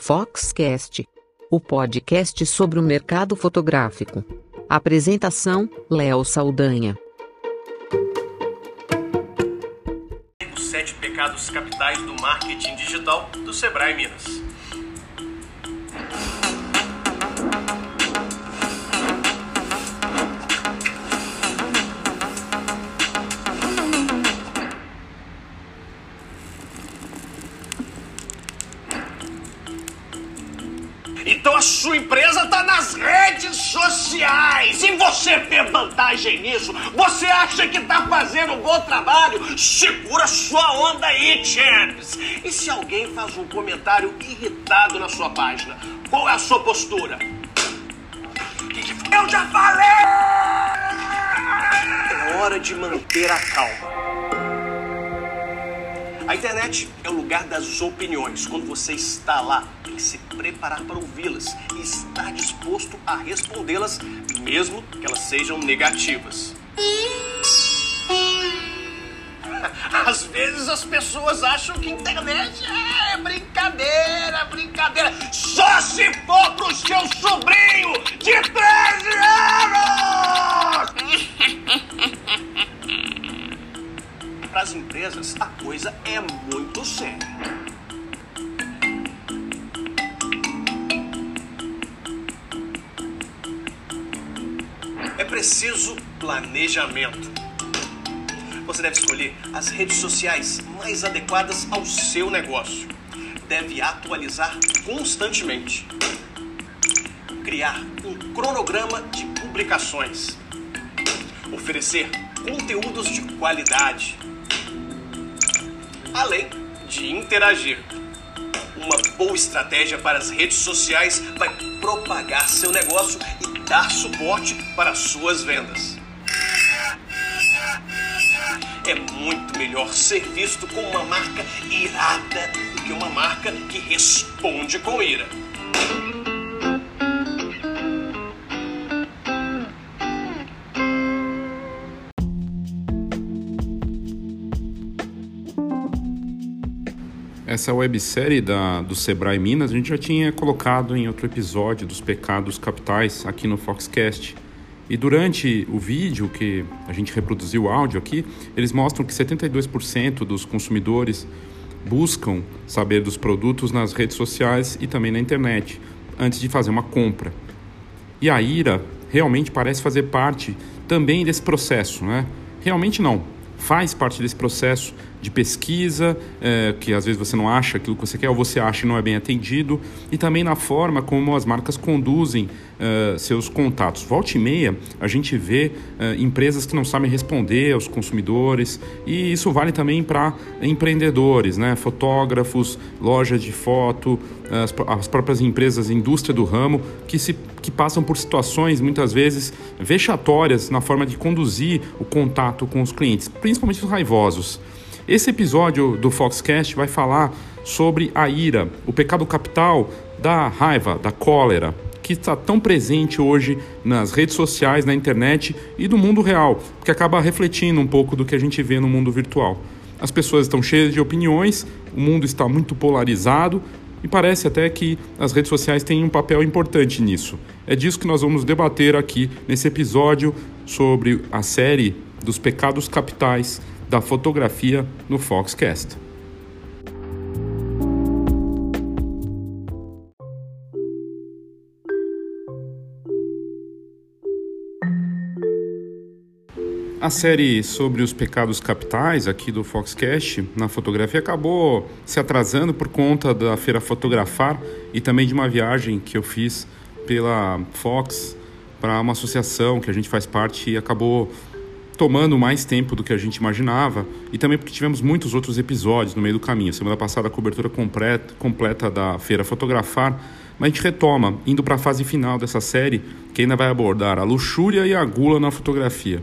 Foxcast, o podcast sobre o mercado fotográfico. Apresentação: Léo Saldanha. Os sete pecados capitais do marketing digital do Sebrae Minas. Sociais e você vê vantagem nisso. Você acha que está fazendo um bom trabalho? Segura sua onda aí, champs. E se alguém faz um comentário irritado na sua página, qual é a sua postura? Eu já falei! É hora de manter a calma. A internet é o lugar das opiniões. Quando você está lá, se preparar para ouvi-las e estar disposto a respondê-las, mesmo que elas sejam negativas. Às vezes as pessoas acham que internet é brincadeira, brincadeira. Só se for pro seu sobrinho de 13 anos! Para as empresas, a coisa é muito séria. Preciso planejamento. Você deve escolher as redes sociais mais adequadas ao seu negócio. Deve atualizar constantemente. Criar um cronograma de publicações. Oferecer conteúdos de qualidade. Além de interagir. Uma boa estratégia para as redes sociais vai propagar seu negócio e dar suporte para suas vendas. É muito melhor ser visto como uma marca irada do que uma marca que responde com ira. Essa websérie da, do Sebrae Minas a gente já tinha colocado em outro episódio dos pecados capitais aqui no Foxcast. E durante o vídeo que a gente reproduziu o áudio aqui, eles mostram que 72% dos consumidores buscam saber dos produtos nas redes sociais e também na internet antes de fazer uma compra. E a IRA realmente parece fazer parte também desse processo, né? Realmente não, faz parte desse processo de pesquisa, é, que às vezes você não acha aquilo que você quer ou você acha e não é bem atendido, e também na forma como as marcas conduzem é, seus contatos. Volte e meia, a gente vê é, empresas que não sabem responder aos consumidores, e isso vale também para empreendedores, né? fotógrafos, lojas de foto, as, as próprias empresas, indústria do ramo, que, se, que passam por situações muitas vezes vexatórias na forma de conduzir o contato com os clientes, principalmente os raivosos. Esse episódio do Foxcast vai falar sobre a ira, o pecado capital da raiva, da cólera, que está tão presente hoje nas redes sociais, na internet e no mundo real, que acaba refletindo um pouco do que a gente vê no mundo virtual. As pessoas estão cheias de opiniões, o mundo está muito polarizado e parece até que as redes sociais têm um papel importante nisso. É disso que nós vamos debater aqui nesse episódio sobre a série dos pecados capitais da fotografia no Foxcast. A série sobre os pecados capitais aqui do Foxcast na fotografia acabou se atrasando por conta da feira Fotografar e também de uma viagem que eu fiz pela Fox para uma associação que a gente faz parte e acabou tomando mais tempo do que a gente imaginava e também porque tivemos muitos outros episódios no meio do caminho. Semana passada a cobertura completa, da feira Fotografar, mas a gente retoma, indo para a fase final dessa série, que ainda vai abordar a luxúria e a gula na fotografia.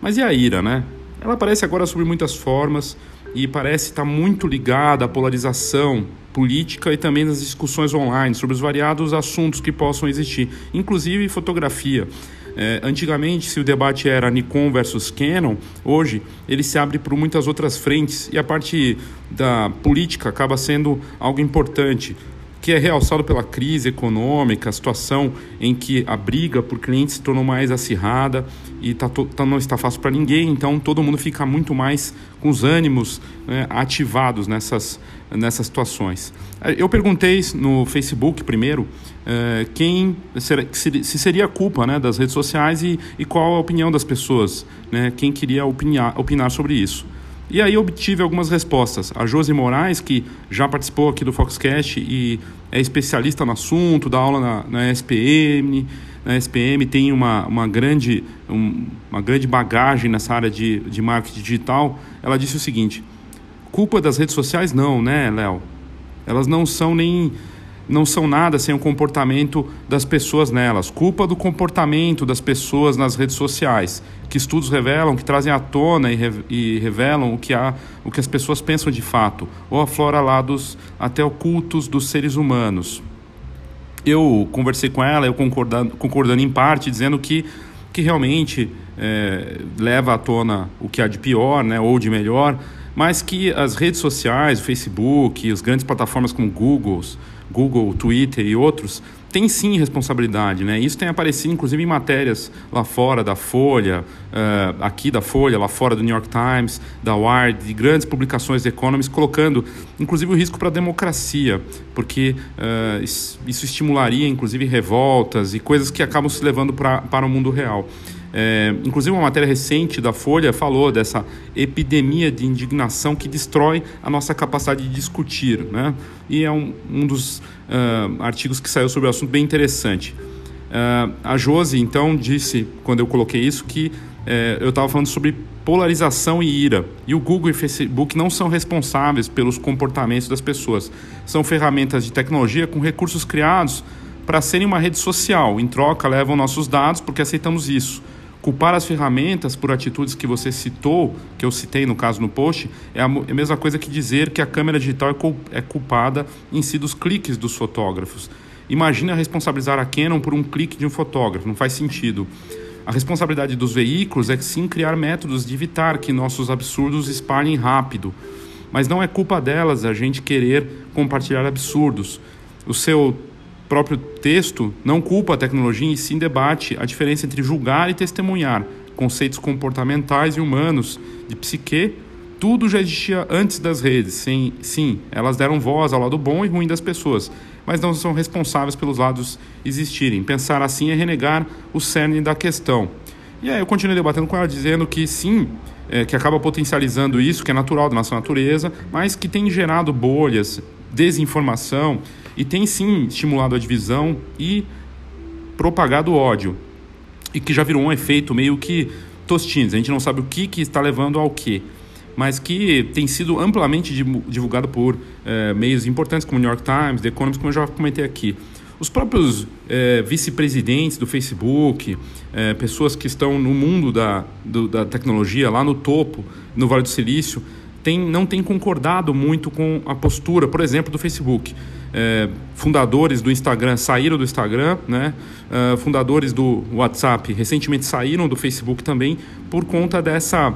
Mas e a ira, né? Ela aparece agora sob muitas formas e parece estar muito ligada à polarização política e também nas discussões online sobre os variados assuntos que possam existir, inclusive fotografia. É, antigamente, se o debate era Nikon versus Canon, hoje ele se abre por muitas outras frentes e a parte da política acaba sendo algo importante. que é realçado pela crise econômica, a situação em que a briga por clientes se tornou mais acirrada e tá, tá não está fácil para ninguém, então todo mundo fica muito mais com os ânimos né, ativados nessas, nessas situações. Eu perguntei no Facebook primeiro uh, quem se seria a culpa né, das redes sociais e, e qual a opinião das pessoas, né, quem queria opinar, opinar sobre isso. E aí obtive algumas respostas. A Josi Moraes, que já participou aqui do Foxcast e é especialista no assunto, dá aula na, na SPM, na SPM tem uma, uma, grande, um, uma grande bagagem nessa área de, de marketing digital, ela disse o seguinte, culpa das redes sociais não, né, Léo? Elas não são nem não são nada sem o comportamento das pessoas nelas. Culpa do comportamento das pessoas nas redes sociais, que estudos revelam, que trazem à tona e, re, e revelam o que, há, o que as pessoas pensam de fato, ou aflora lados até ocultos dos seres humanos. Eu conversei com ela, eu concordando, concordando em parte, dizendo que, que realmente é, leva à tona o que há de pior né, ou de melhor, mas que as redes sociais, o Facebook, as grandes plataformas como Google, Google, Twitter e outros, tem sim responsabilidade, né? Isso tem aparecido, inclusive, em matérias lá fora da Folha, uh, aqui da Folha, lá fora do New York Times, da Wired, de grandes publicações de Economist, colocando, inclusive, o risco para a democracia, porque uh, isso estimularia, inclusive, revoltas e coisas que acabam se levando pra, para o mundo real. É, inclusive, uma matéria recente da Folha falou dessa epidemia de indignação que destrói a nossa capacidade de discutir. Né? E é um, um dos uh, artigos que saiu sobre o assunto bem interessante. Uh, a Josi, então, disse, quando eu coloquei isso, que uh, eu estava falando sobre polarização e ira. E o Google e o Facebook não são responsáveis pelos comportamentos das pessoas. São ferramentas de tecnologia com recursos criados para serem uma rede social. Em troca, levam nossos dados porque aceitamos isso. Culpar as ferramentas por atitudes que você citou, que eu citei no caso no post, é a, é mesma coisa que dizer que a câmera digital é, é culpada em si dos cliques dos fotógrafos. Imagina responsabilizar a Canon por um clique de um fotógrafo, não faz sentido. A responsabilidade dos veículos é sim criar métodos de evitar que nossos absurdos espalhem rápido. Mas não é culpa delas a gente querer compartilhar absurdos. O seu próprio texto não culpa a tecnologia e sim debate a diferença entre julgar e testemunhar, conceitos comportamentais e humanos de psique. Tudo já existia antes das redes. Sim, sim, elas deram voz ao lado bom e ruim das pessoas, mas não são responsáveis pelos lados existirem. Pensar assim é renegar o cerne da questão. E aí eu continuei debatendo com ela, dizendo que sim, é, que acaba potencializando isso, que é natural da nossa natureza, mas que tem gerado bolhas, desinformação e tem sim estimulado a divisão e propagado ódio. E que já virou um efeito meio que tostines. A gente não sabe o que, que está levando ao que. Mas que tem sido amplamente divulgado por é, meios importantes como o New York Times, The Economist, como eu já comentei aqui. Os próprios é, vice-presidentes do Facebook, é, pessoas que estão no mundo da, do, da tecnologia, lá no topo, no Vale do Silício, tem, não têm concordado muito com a postura, por exemplo, do Facebook é, fundadores do Instagram saíram do Instagram, né? Uh, fundadores do WhatsApp recentemente saíram do Facebook também por conta dessa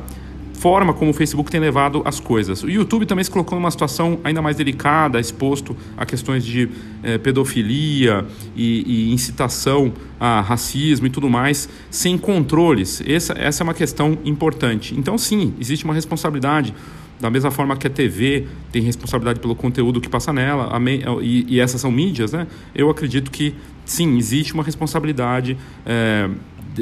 forma como o Facebook tem levado as coisas. O YouTube também se colocou numa situação ainda mais delicada, exposto a questões de é, pedofilia e, e, incitação a racismo e tudo mais, sem controles. Essa, essa é uma questão importante. Então, sim, existe uma responsabilidade da mesma forma que a TV tem responsabilidade pelo conteúdo que passa nela, e, e, essas são mídias, né? eu acredito que sim, existe uma responsabilidade é,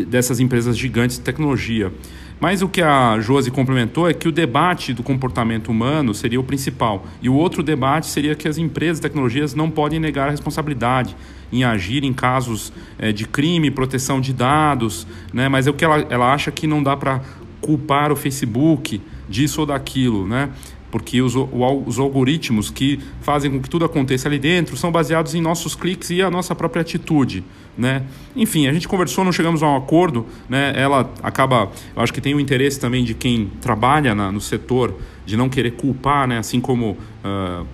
dessas empresas gigantes de tecnologia. Mas o que a Josi complementou é que o debate do comportamento humano seria o principal. E o outro debate seria que as empresas de tecnologias não podem negar a responsabilidade em agir em casos é, de crime, proteção de dados, né? mas é o que ela, ela acha que não dá para culpar o Facebook disso ou daquilo, né? Porque os, os algoritmos que fazem com que tudo aconteça ali dentro são baseados em nossos cliques e a nossa própria atitude, né? Enfim, a gente conversou, não chegamos a um acordo, né? Ela acaba, eu acho que tem o interesse também de quem trabalha na, no setor de não querer culpar, né? Assim como uh,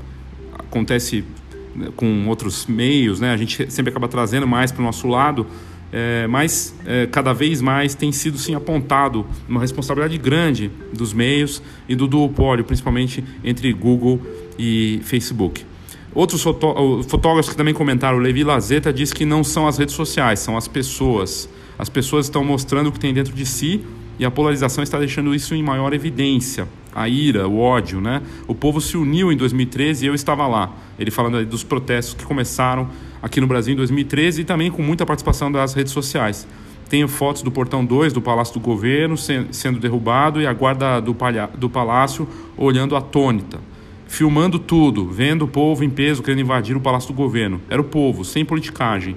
acontece né, com outros meios, né? A gente sempre acaba trazendo mais para o nosso lado é, mas é, cada vez mais tem sido sim apontado uma responsabilidade grande dos meios e do duopólio, principalmente entre Google e Facebook. Outros fotógrafos que também comentaram, o Levi Lazeta disse que não são as redes sociais, são as pessoas. As pessoas estão mostrando o que tem dentro de si e a polarização está deixando isso em maior evidência. A ira, o ódio, né? O povo se uniu em 2013 e eu estava lá. Ele falando dos protestos que começaram aqui no Brasil em 2013 e também com muita participação das redes sociais. Tenho fotos do portão 2 do Palácio do Governo sendo derrubado e a guarda do, do palácio olhando atônita. Filmando tudo, vendo o povo em peso querendo invadir o Palácio do Governo. Era o povo, sem politicagem.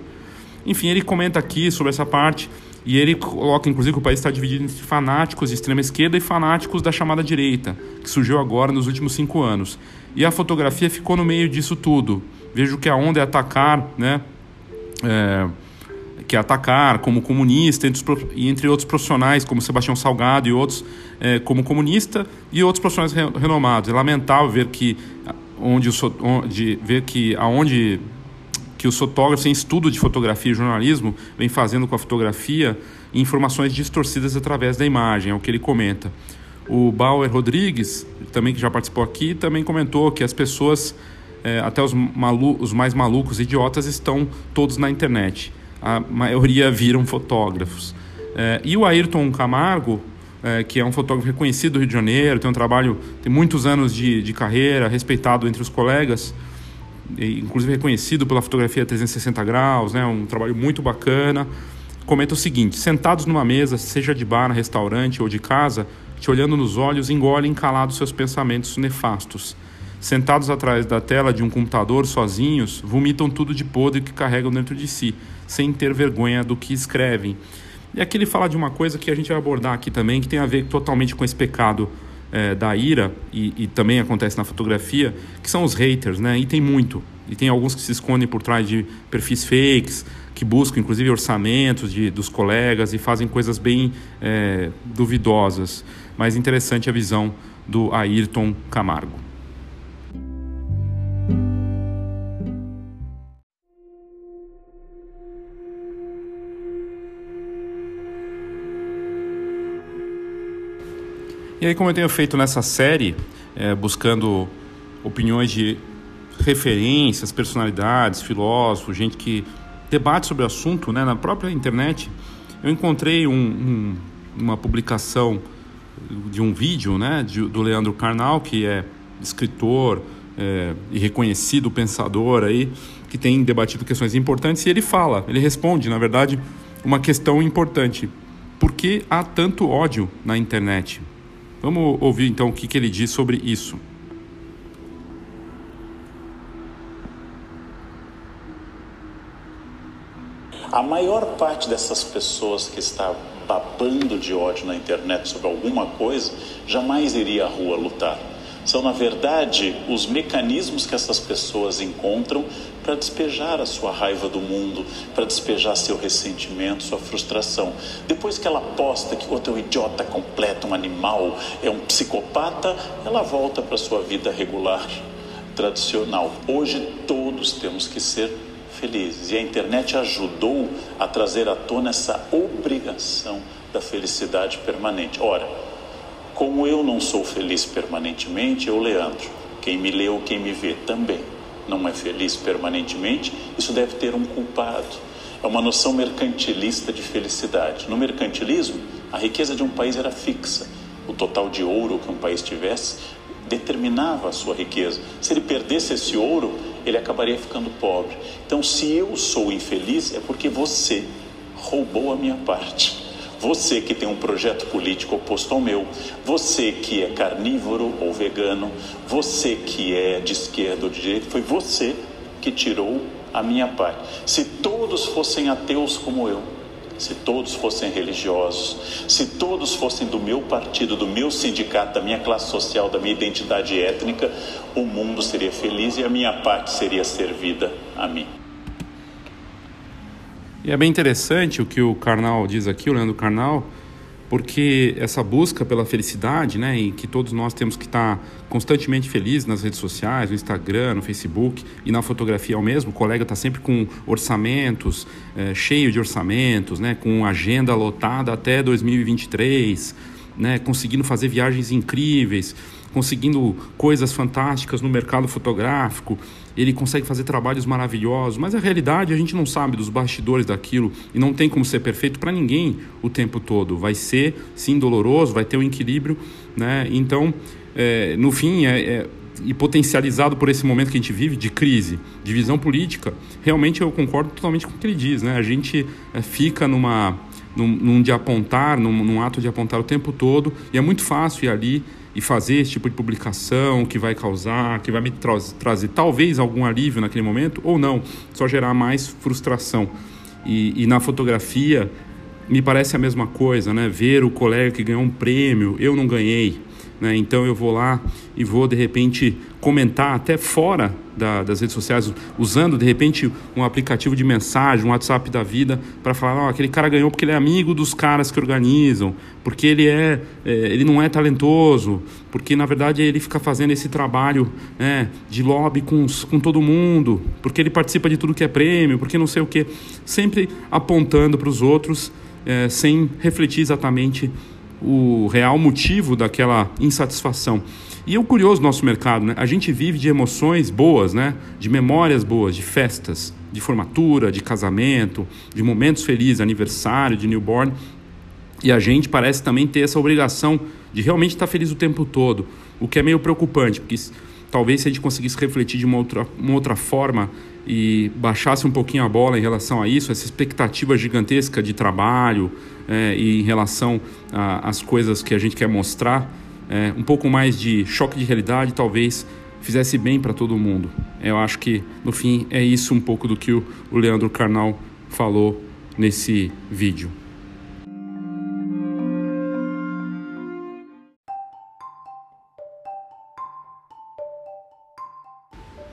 Enfim, ele comenta aqui sobre essa parte e ele coloca, inclusive, que o país está dividido entre fanáticos de extrema esquerda e fanáticos da chamada direita, que surgiu agora nos últimos cinco anos. E a fotografia ficou no meio disso tudo. Vejo que a onda é atacar, né? É, que é atacar como comunista, os, entre outros profissionais, como Sebastião Salgado e outros, é, como comunista, e outros profissionais renomados. É lamentável ver que, onde, o, onde, ver que aonde que os fotógrafos em estudo de fotografia e jornalismo vem fazendo com a fotografia informações distorcidas através da imagem, é o que ele comenta. O Bauer Rodrigues, também que já participou aqui, também comentou que as pessoas, é, até os, malu os mais malucos, idiotas, estão todos na internet. A maioria viram fotógrafos. É, e o Ayrton Camargo, é, que é um fotógrafo reconhecido do Rio de Janeiro, tem um trabalho, tem muitos anos de, de carreira, respeitado entre os colegas, inclusive reconhecido pela fotografia 360 graus, né, um trabalho muito bacana. Comenta o seguinte: sentados numa mesa, seja de bar, restaurante ou de casa, te olhando nos olhos, engolem calados seus pensamentos nefastos. Sentados atrás da tela de um computador, sozinhos, vomitam tudo de podre que carregam dentro de si, sem ter vergonha do que escrevem. E aqui ele fala de uma coisa que a gente vai abordar aqui também, que tem a ver totalmente com esse pecado é, da ira, e, e, também acontece na fotografia, que são os haters, né? E tem muito. E tem alguns que se escondem por trás de perfis fakes, que buscam inclusive orçamentos de, dos colegas e fazem coisas bem é, duvidosas. Mas interessante a visão do Ayrton Camargo. E aí, como eu tenho feito nessa série, é, buscando opiniões de referências, personalidades, filósofos, gente que debate sobre o assunto né, na própria internet, eu encontrei um, um, uma publicação de um vídeo né, de, do Leandro Carnal, que é escritor é, e reconhecido pensador aí, que tem debatido questões importantes, e ele fala, ele responde, na verdade, uma questão importante. Por que há tanto ódio na internet? Vamos ouvir então o que, que ele diz sobre isso. A maior parte dessas pessoas que está babando de ódio na internet sobre alguma coisa jamais iria à rua lutar são, na verdade, os mecanismos que essas pessoas encontram para despejar a sua raiva do mundo, para despejar seu ressentimento, sua frustração. Depois que ela posta que o outro um idiota completo, um animal, é um psicopata, ela volta para sua vida regular, tradicional. Hoje todos temos que ser felizes e a internet ajudou a trazer à tona essa obrigação da felicidade permanente. Ora, como eu não sou feliz permanentemente, eu, Leandro, quem me lê ou quem me vê também não é feliz permanentemente, isso deve ter um culpado. É uma noção mercantilista de felicidade. No mercantilismo, a riqueza de um país era fixa. O total de ouro que um país tivesse determinava a sua riqueza. Se ele perdesse esse ouro, ele acabaria ficando pobre. Então, se eu sou infeliz, é porque você roubou a minha parte. Você que tem um projeto político oposto ao meu, você que é carnívoro ou vegano, você que é de esquerda ou de direita, foi você que tirou a minha parte. Se todos fossem ateus como eu, se todos fossem religiosos, se todos fossem do meu partido, do meu sindicato, da minha classe social, da minha identidade étnica, o mundo seria feliz e a minha parte seria servida a mim. E é bem interessante o que o Karnal diz aqui, o Leandro Karnal, porque essa busca pela felicidade, né, em que todos nós temos que estar constantemente felizes nas redes sociais, no Instagram, no Facebook e na fotografia ao mesmo, o colega está sempre com orçamentos, é, cheio de orçamentos, né, com agenda lotada até 2023, né, conseguindo fazer viagens incríveis, conseguindo coisas fantásticas no mercado fotográfico, ele consegue fazer trabalhos maravilhosos, mas a realidade a gente não sabe dos bastidores daquilo e não tem como ser perfeito para ninguém o tempo todo. Vai ser sim doloroso, vai ter um equilíbrio, né? Então, é, no fim, é, é, e potencializado por esse momento que a gente vive de crise, de visão política, realmente eu concordo totalmente com o que ele diz, né? A gente é, fica numa num, num de apontar, num, num, ato de apontar o tempo todo, e é muito fácil ir ali e fazer esse tipo de publicação que vai causar, que vai me tra trazer talvez algum alívio naquele momento, ou não, só gerar mais frustração. E, e na fotografia, me parece a mesma coisa, né? Ver o colega que ganhou um prêmio, eu não ganhei né? Então eu vou lá e vou de repente comentar até fora da, das redes sociais, usando de repente um aplicativo de mensagem, um WhatsApp da vida, para falar: oh, aquele cara ganhou porque ele é amigo dos caras que organizam, porque ele é, é, ele não é talentoso, porque na verdade ele fica fazendo esse trabalho né, de lobby com, com todo mundo, porque ele participa de tudo que é prêmio, porque não sei o que, sempre apontando para os outros. É, sem refletir exatamente o real motivo daquela insatisfação. E é o curioso nosso mercado, né? A gente vive de emoções boas, né? De memórias boas, de festas, de formatura, de casamento, de momentos felizes, aniversário, de newborn. E a gente parece também ter essa obrigação de realmente estar feliz o tempo todo, o que é meio preocupante, porque talvez se a gente conseguisse refletir de uma outra, uma outra forma e baixasse um pouquinho a bola em relação a isso, essa expectativa gigantesca de trabalho é, e em relação às coisas que a gente quer mostrar, é, um pouco mais de choque de realidade talvez fizesse bem para todo mundo. Eu acho que, no fim, é isso um pouco do que o, o Leandro Carnal falou nesse vídeo.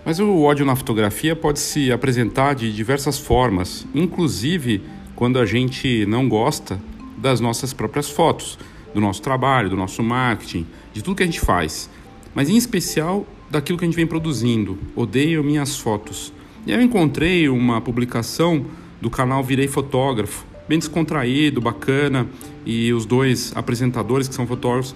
Mas o ódio na fotografia pode se apresentar de diversas formas, inclusive quando a gente não gosta das nossas próprias fotos, do nosso trabalho, do nosso marketing, de tudo que a gente faz, mas em especial daquilo que a gente vem produzindo. Odeio minhas fotos. E eu encontrei uma publicação do canal Virei Fotógrafo, bem descontraído, bacana, e os dois apresentadores que são fotógrafos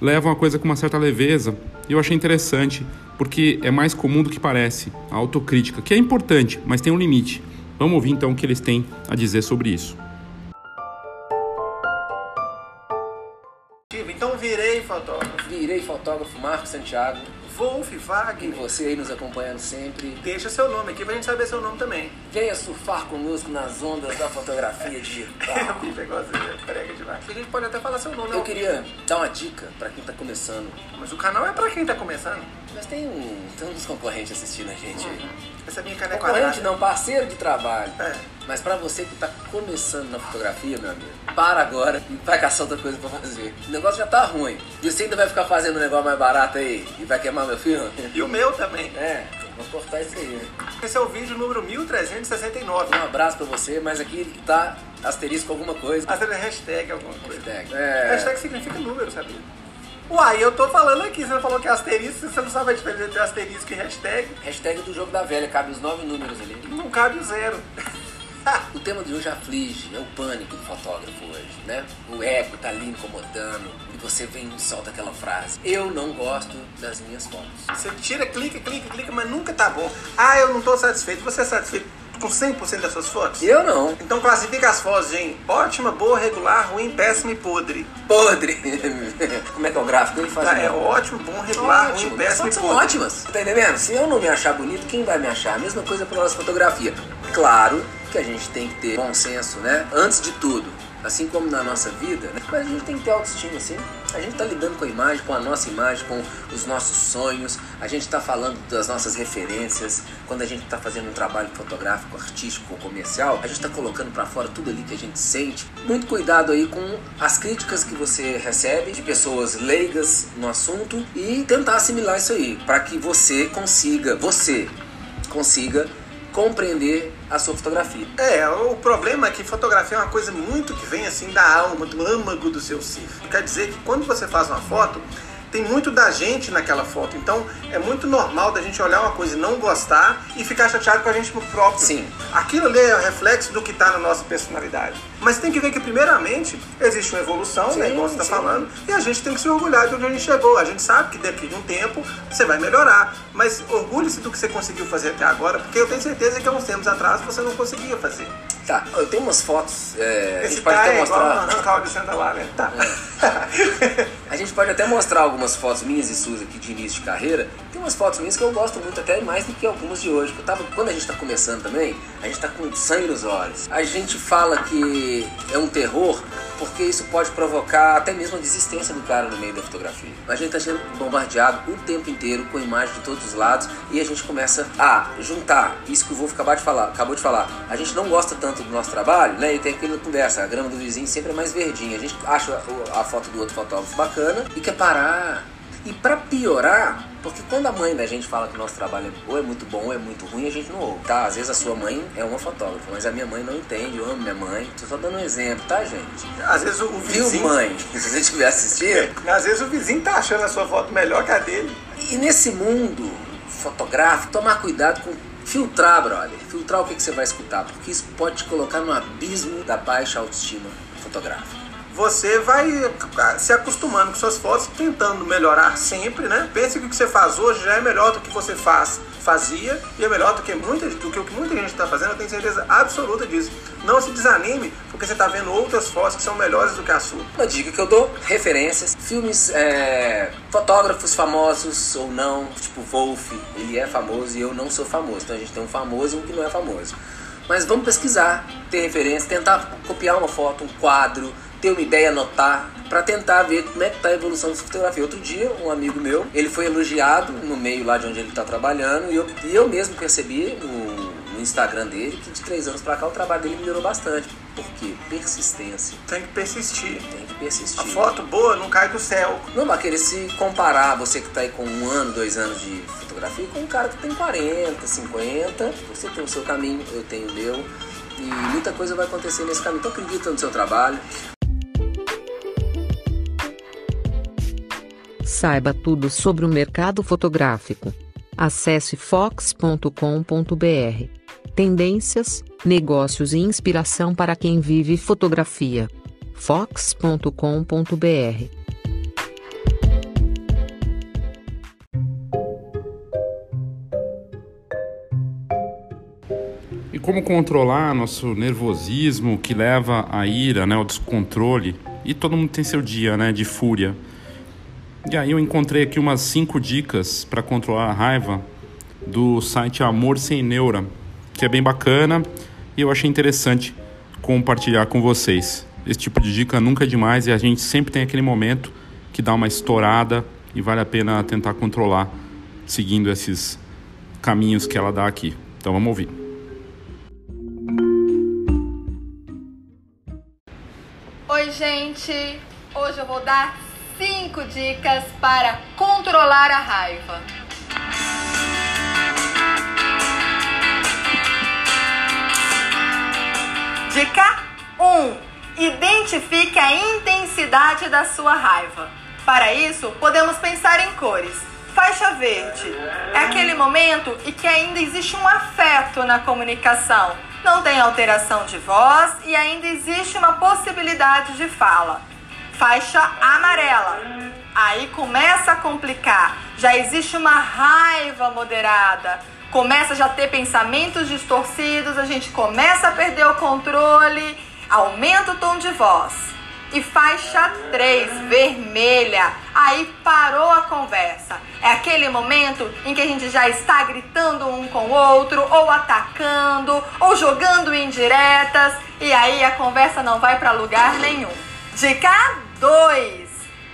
levam a coisa com uma certa leveza. E eu achei interessante, porque é mais comum do que parece, a autocrítica, que é importante, mas tem um limite. Vamos ouvir então o que eles têm a dizer sobre isso. Santiago. Wolf Wagner. E você aí nos acompanhando sempre. Deixa seu nome aqui pra gente saber seu nome também. Venha surfar conosco nas ondas da fotografia digital. que negócio prega demais. A gente pode até falar seu nome. Eu queria dar uma dica pra quem tá começando. Mas o canal é pra quem tá começando. Mas tem, um, tem uns concorrentes assistindo a gente. Uhum. Essa minha caneca Concorrente não, parceiro de trabalho. É. Mas pra você que tá começando na fotografia, meu amigo, para agora e vai caçar outra coisa pra fazer. O negócio já tá ruim. E você ainda vai ficar fazendo um negócio mais barato aí e vai queimar meu filho? E o meu também. É, vou cortar isso aí. Esse é o vídeo número 1369. Um abraço pra você, mas aqui tá asterisco alguma coisa. Ah, hashtag alguma coisa. Hashtag. É... Hashtag significa número, sabia? Uai, eu tô falando aqui, você falou que é asterisco, você não sabe a diferença entre asterisco e hashtag. Hashtag do jogo da velha, cabe os nove números ali. Não cabe o zero. o tema de hoje aflige, é o pânico do fotógrafo hoje, né? O ego tá ali incomodando você vem e solta aquela frase. Eu não gosto das minhas fotos. Você tira, clica, clica, clica, mas nunca tá bom. Ah, eu não tô satisfeito. Você é satisfeito com 100% das suas fotos? Eu não. Então classifica as fotos em ótima, boa, regular, ruim, péssima e podre. Podre. Como é que é o gráfico? Ele faz tá, é ótimo, bom, regular, ótimo. ruim, péssimo e podre. são ótimas. Tá entendendo? Se eu não me achar bonito, quem vai me achar? A mesma coisa para nossa fotografia. Claro que a gente tem que ter bom senso, né? Antes de tudo assim como na nossa vida, né? mas a gente tem que ter autoestima, assim. A gente está lidando com a imagem, com a nossa imagem, com os nossos sonhos, a gente está falando das nossas referências. Quando a gente está fazendo um trabalho fotográfico, artístico ou comercial, a gente está colocando para fora tudo ali que a gente sente. Muito cuidado aí com as críticas que você recebe de pessoas leigas no assunto e tentar assimilar isso aí, para que você consiga, você consiga compreender a sua fotografia. É, o problema é que fotografia é uma coisa muito que vem assim da alma, do âmago do seu ser. Quer dizer que quando você faz uma foto, tem muito da gente naquela foto. Então é muito normal da gente olhar uma coisa e não gostar e ficar chateado com a gente próprio. Sim. Aquilo ali é o reflexo do que está na nossa personalidade. Mas tem que ver que, primeiramente, existe uma evolução, Sim, né? Igual você está falando, e a gente tem que se orgulhar de onde a gente chegou. A gente sabe que daqui de um tempo você vai melhorar. Mas orgulhe-se do que você conseguiu fazer até agora, porque eu tenho certeza que há uns tempos atrás você não conseguia fazer. Tá, eu tenho umas fotos. é, a gente pode tá até é igual mostrar. arrancar o Claudio Santa lá, né? Tá. A gente pode até mostrar algumas fotos minhas e suas aqui de início de carreira. Tem umas fotos minhas que eu gosto muito, até mais do que algumas de hoje. Eu tava, quando a gente tá começando também, a gente tá com sangue nos olhos. A gente fala que é um terror porque isso pode provocar até mesmo a desistência do cara no meio da fotografia. A gente tá sendo bombardeado o tempo inteiro com imagem de todos os lados e a gente começa a juntar isso que o Wolf acabou de falar. Acabou de falar. A gente não gosta tanto do nosso trabalho, né? E tem aquela conversa, a grama do vizinho sempre é mais verdinha. A gente acha a foto do outro fotógrafo bacana e quer parar. E pra piorar, porque quando a mãe da gente fala que o nosso trabalho é- ou é muito bom ou é muito ruim, a gente não ouve, tá? Às vezes a sua mãe é uma fotógrafa, mas a minha mãe não entende, eu amo minha mãe. Tô só dando um exemplo, tá, gente? Às vezes o, o Viu, vizinho. mãe? Se você estiver assistindo. Às vezes o vizinho tá achando a sua foto melhor que a dele. E nesse mundo fotográfico, tomar cuidado com filtrar, brother. Filtrar o que, que você vai escutar, porque isso pode te colocar no abismo da baixa autoestima fotográfica. Você vai se acostumando com suas fotos, tentando melhorar sempre, né? Pense que o que você faz hoje já é melhor do que você faz, fazia e é melhor do que, muita, do que o que muita gente está fazendo. Eu tenho certeza absoluta disso. Não se desanime porque você está vendo outras fotos que são melhores do que a sua. Uma dica que eu dou, referências, filmes, é, fotógrafos famosos ou não, tipo Wolf, ele é famoso e eu não sou famoso. Então a gente tem um famoso e um que não é famoso. Mas vamos pesquisar, ter referência, tentar copiar uma foto, um quadro, ter uma ideia, anotar, para tentar ver como é que tá a evolução da fotografia. Outro dia, um amigo meu, ele foi elogiado no meio lá de onde ele está trabalhando e eu, e eu mesmo percebi no, no Instagram dele que de três anos para cá o trabalho dele melhorou bastante. Por quê? Persistência. Tem que persistir. Tem que persistir. A foto boa não cai do céu. Não vai querer se comparar, você que tá aí com um ano, dois anos de fotografia, com um cara que tem 40, 50. Você tem o seu caminho, eu tenho o meu. E muita coisa vai acontecer nesse caminho. Então acredita no seu trabalho. Saiba tudo sobre o mercado fotográfico. Acesse fox.com.br. Tendências, negócios e inspiração para quem vive fotografia. fox.com.br. E como controlar nosso nervosismo que leva à ira, né, ao descontrole? E todo mundo tem seu dia, né, de fúria. E aí eu encontrei aqui umas cinco dicas para controlar a raiva do site Amor Sem Neura, que é bem bacana e eu achei interessante compartilhar com vocês. Esse tipo de dica nunca é demais e a gente sempre tem aquele momento que dá uma estourada e vale a pena tentar controlar seguindo esses caminhos que ela dá aqui. Então vamos ouvir. Oi, gente! Hoje eu vou dar cinco dicas para controlar a raiva. Dica 1: Identifique a intensidade da sua raiva. Para isso, podemos pensar em cores. Faixa verde é aquele momento em que ainda existe um afeto na comunicação. Não tem alteração de voz e ainda existe uma possibilidade de fala. Faixa amarela. Aí começa a complicar. Já existe uma raiva moderada. Começa já a ter pensamentos distorcidos, a gente começa a perder o controle, aumenta o tom de voz. E faixa 3, vermelha. Aí parou a conversa. É aquele momento em que a gente já está gritando um com o outro, ou atacando, ou jogando indiretas, e aí a conversa não vai para lugar nenhum. Dica 2.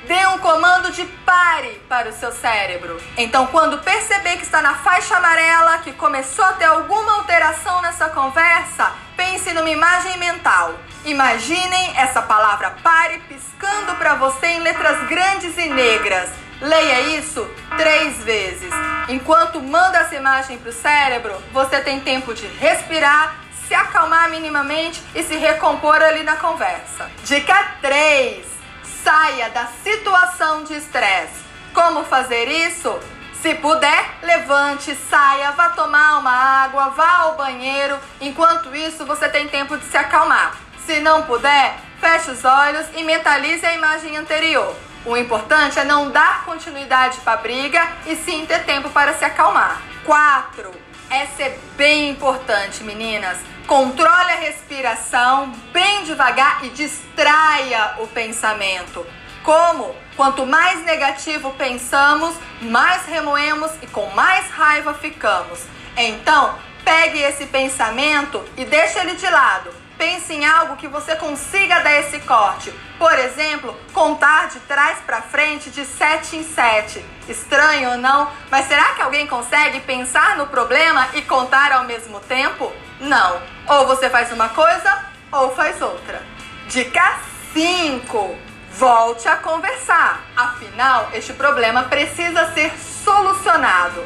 Dê um comando de pare para o seu cérebro. Então, quando perceber que está na faixa amarela, que começou a ter alguma alteração nessa conversa, pense numa imagem mental. Imaginem essa palavra pare piscando para você em letras grandes e negras. Leia isso três vezes. Enquanto manda essa imagem para o cérebro, você tem tempo de respirar, se acalmar minimamente e se recompor ali na conversa. Dica 3. Saia da situação de estresse. Como fazer isso? Se puder, levante, saia, vá tomar uma água, vá ao banheiro. Enquanto isso, você tem tempo de se acalmar. Se não puder, feche os olhos e mentalize a imagem anterior. O importante é não dar continuidade para a briga e sim ter tempo para se acalmar. 4. Essa é bem importante, meninas. Controle a respiração bem devagar e distraia o pensamento. Como? Quanto mais negativo pensamos, mais remoemos e com mais raiva ficamos. Então, pegue esse pensamento e deixe ele de lado. Pense em algo que você consiga dar esse corte. Por exemplo, contar de trás para frente de 7 em 7. Estranho ou não? Mas será que alguém consegue pensar no problema e contar ao mesmo tempo? Não. Ou você faz uma coisa ou faz outra. Dica 5 volte a conversar. Afinal, este problema precisa ser solucionado.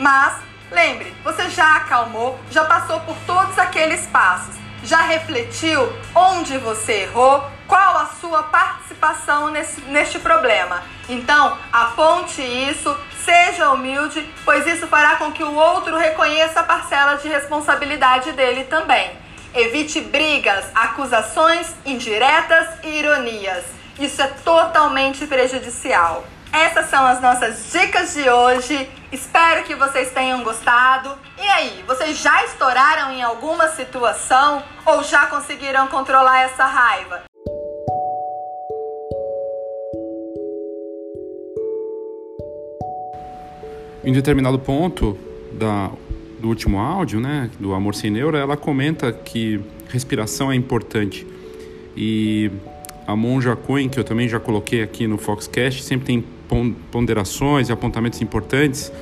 Mas lembre, você já acalmou, já passou por todos aqueles passos, já refletiu onde você errou, qual a sua participação nesse, neste problema. Então, aponte isso, seja humilde, pois isso fará com que o outro reconheça a parcela de responsabilidade dele também. Evite brigas, acusações indiretas e ironias. Isso é totalmente prejudicial. Essas são as nossas dicas de hoje. Espero que vocês tenham gostado. E aí, vocês já estouraram em alguma situação ou já conseguiram controlar essa raiva? Em determinado ponto da, do último áudio, né, do Amor Sem Neura, ela comenta que respiração é importante. E a Monja Cohen, que eu também já coloquei aqui no Foxcast, sempre tem ponderações e apontamentos importantes,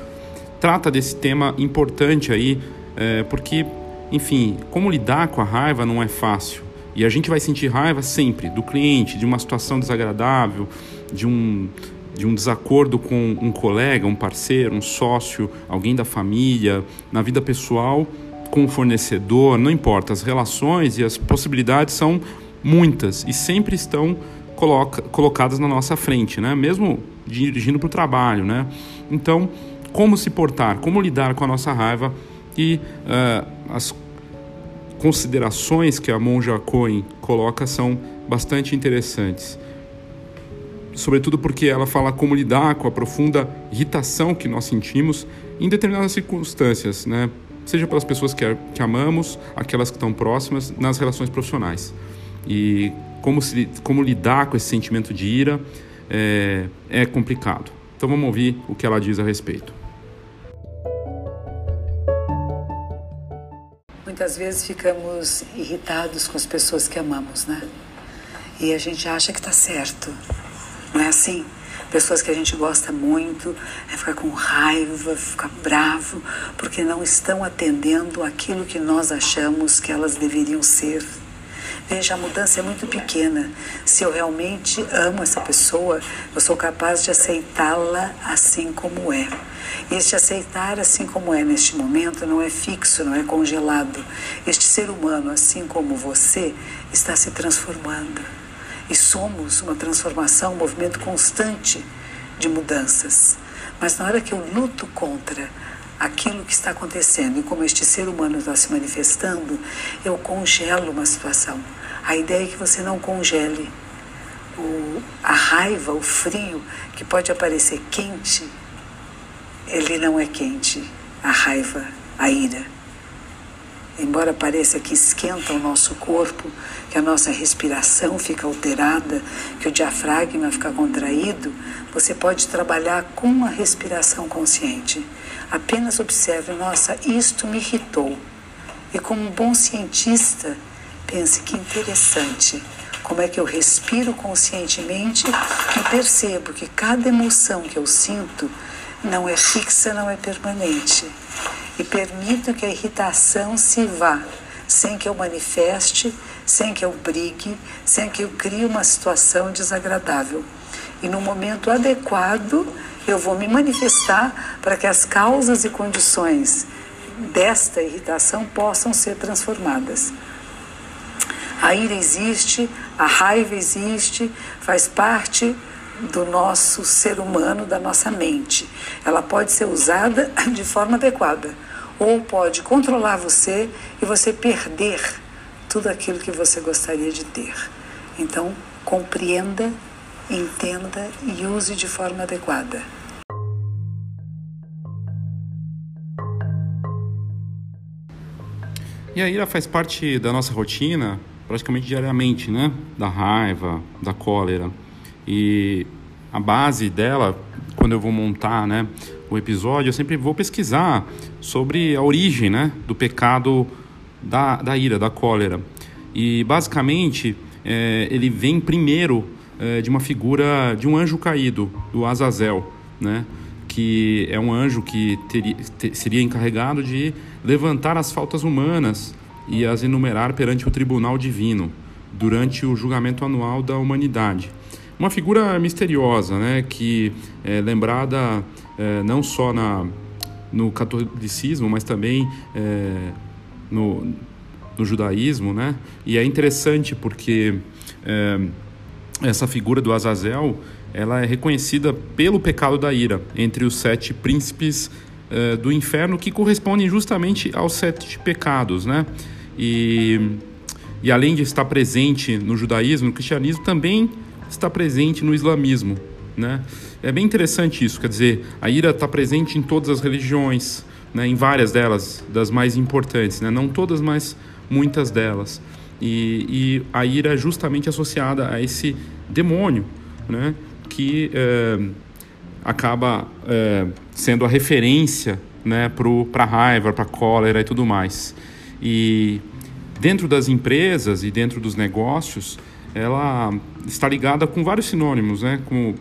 trata desse tema importante aí, é, porque, enfim, como lidar com a raiva não é fácil. E a gente vai sentir raiva sempre do cliente, de uma situação desagradável, de um, de um desacordo com um colega, um parceiro, um sócio, alguém da família, na vida pessoal, com o fornecedor, não importa, as relações e as possibilidades são muitas e sempre estão coloca, colocadas na nossa frente, né? mesmo dirigindo para o trabalho. Né? Então, como se portar, como lidar com a nossa raiva e uh, as considerações que a Monja Cohen coloca são bastante interessantes. Sobretudo porque ela fala como lidar com a profunda irritação que nós sentimos em determinadas circunstâncias, né? seja pelas pessoas que, que amamos, aquelas que estão próximas, nas relações profissionais e como, se, como lidar com esse sentimento de ira é, é complicado. Então vamos ouvir o que ela diz a respeito. Muitas vezes ficamos irritados com as pessoas que amamos, né? E a gente acha que está certo. Não é assim? Pessoas que a gente gosta muito, é ficar com raiva, ficar bravo, porque não estão atendendo aquilo que nós achamos que elas deveriam ser Veja, a mudança é muito pequena. Se eu realmente amo essa pessoa, eu sou capaz de aceitá-la assim como é. Este aceitar assim como é neste momento não é fixo, não é congelado. Este ser humano, assim como você, está se transformando. E somos uma transformação, um movimento constante de mudanças. Mas na hora que eu luto contra aquilo que está acontecendo e como este ser humano está se manifestando, eu congelo uma situação. A ideia é que você não congele. O, a raiva, o frio, que pode aparecer quente, ele não é quente. A raiva, a ira. Embora pareça que esquenta o nosso corpo, que a nossa respiração fica alterada, que o diafragma fica contraído, você pode trabalhar com a respiração consciente. Apenas observe, nossa, isto me irritou. E como um bom cientista, pense que interessante. Como é que eu respiro conscientemente e percebo que cada emoção que eu sinto não é fixa, não é permanente. E permito que a irritação se vá, sem que eu manifeste, sem que eu brigue, sem que eu crie uma situação desagradável. E no momento adequado, eu vou me manifestar para que as causas e condições desta irritação possam ser transformadas. A ira existe, a raiva existe, faz parte do nosso ser humano, da nossa mente. Ela pode ser usada de forma adequada ou pode controlar você e você perder tudo aquilo que você gostaria de ter. Então, compreenda, entenda e use de forma adequada. E a ira faz parte da nossa rotina praticamente diariamente, né? Da raiva, da cólera. E a base dela, quando eu vou montar, né, o episódio, eu sempre vou pesquisar sobre a origem, né, do pecado da, da ira, da cólera. E basicamente é, ele vem primeiro é, de uma figura de um anjo caído, do Azazel, né? Que é um anjo que teria, ter, seria encarregado de levantar as faltas humanas e as enumerar perante o tribunal divino durante o julgamento anual da humanidade. Uma figura misteriosa, né, que é lembrada é, não só na, no catolicismo, mas também é, no, no judaísmo, né? E é interessante porque é, essa figura do Azazel ela é reconhecida pelo pecado da ira entre os sete príncipes uh, do inferno que correspondem justamente aos sete pecados, né? E, e além de estar presente no judaísmo, no cristianismo também está presente no islamismo, né? É bem interessante isso, quer dizer, a ira está presente em todas as religiões, né? Em várias delas, das mais importantes, né? Não todas, mas muitas delas. E, e a ira é justamente associada a esse demônio, né? Que é, acaba é, sendo a referência né, para a raiva, para a cólera e tudo mais. E dentro das empresas e dentro dos negócios, ela está ligada com vários sinônimos, né, como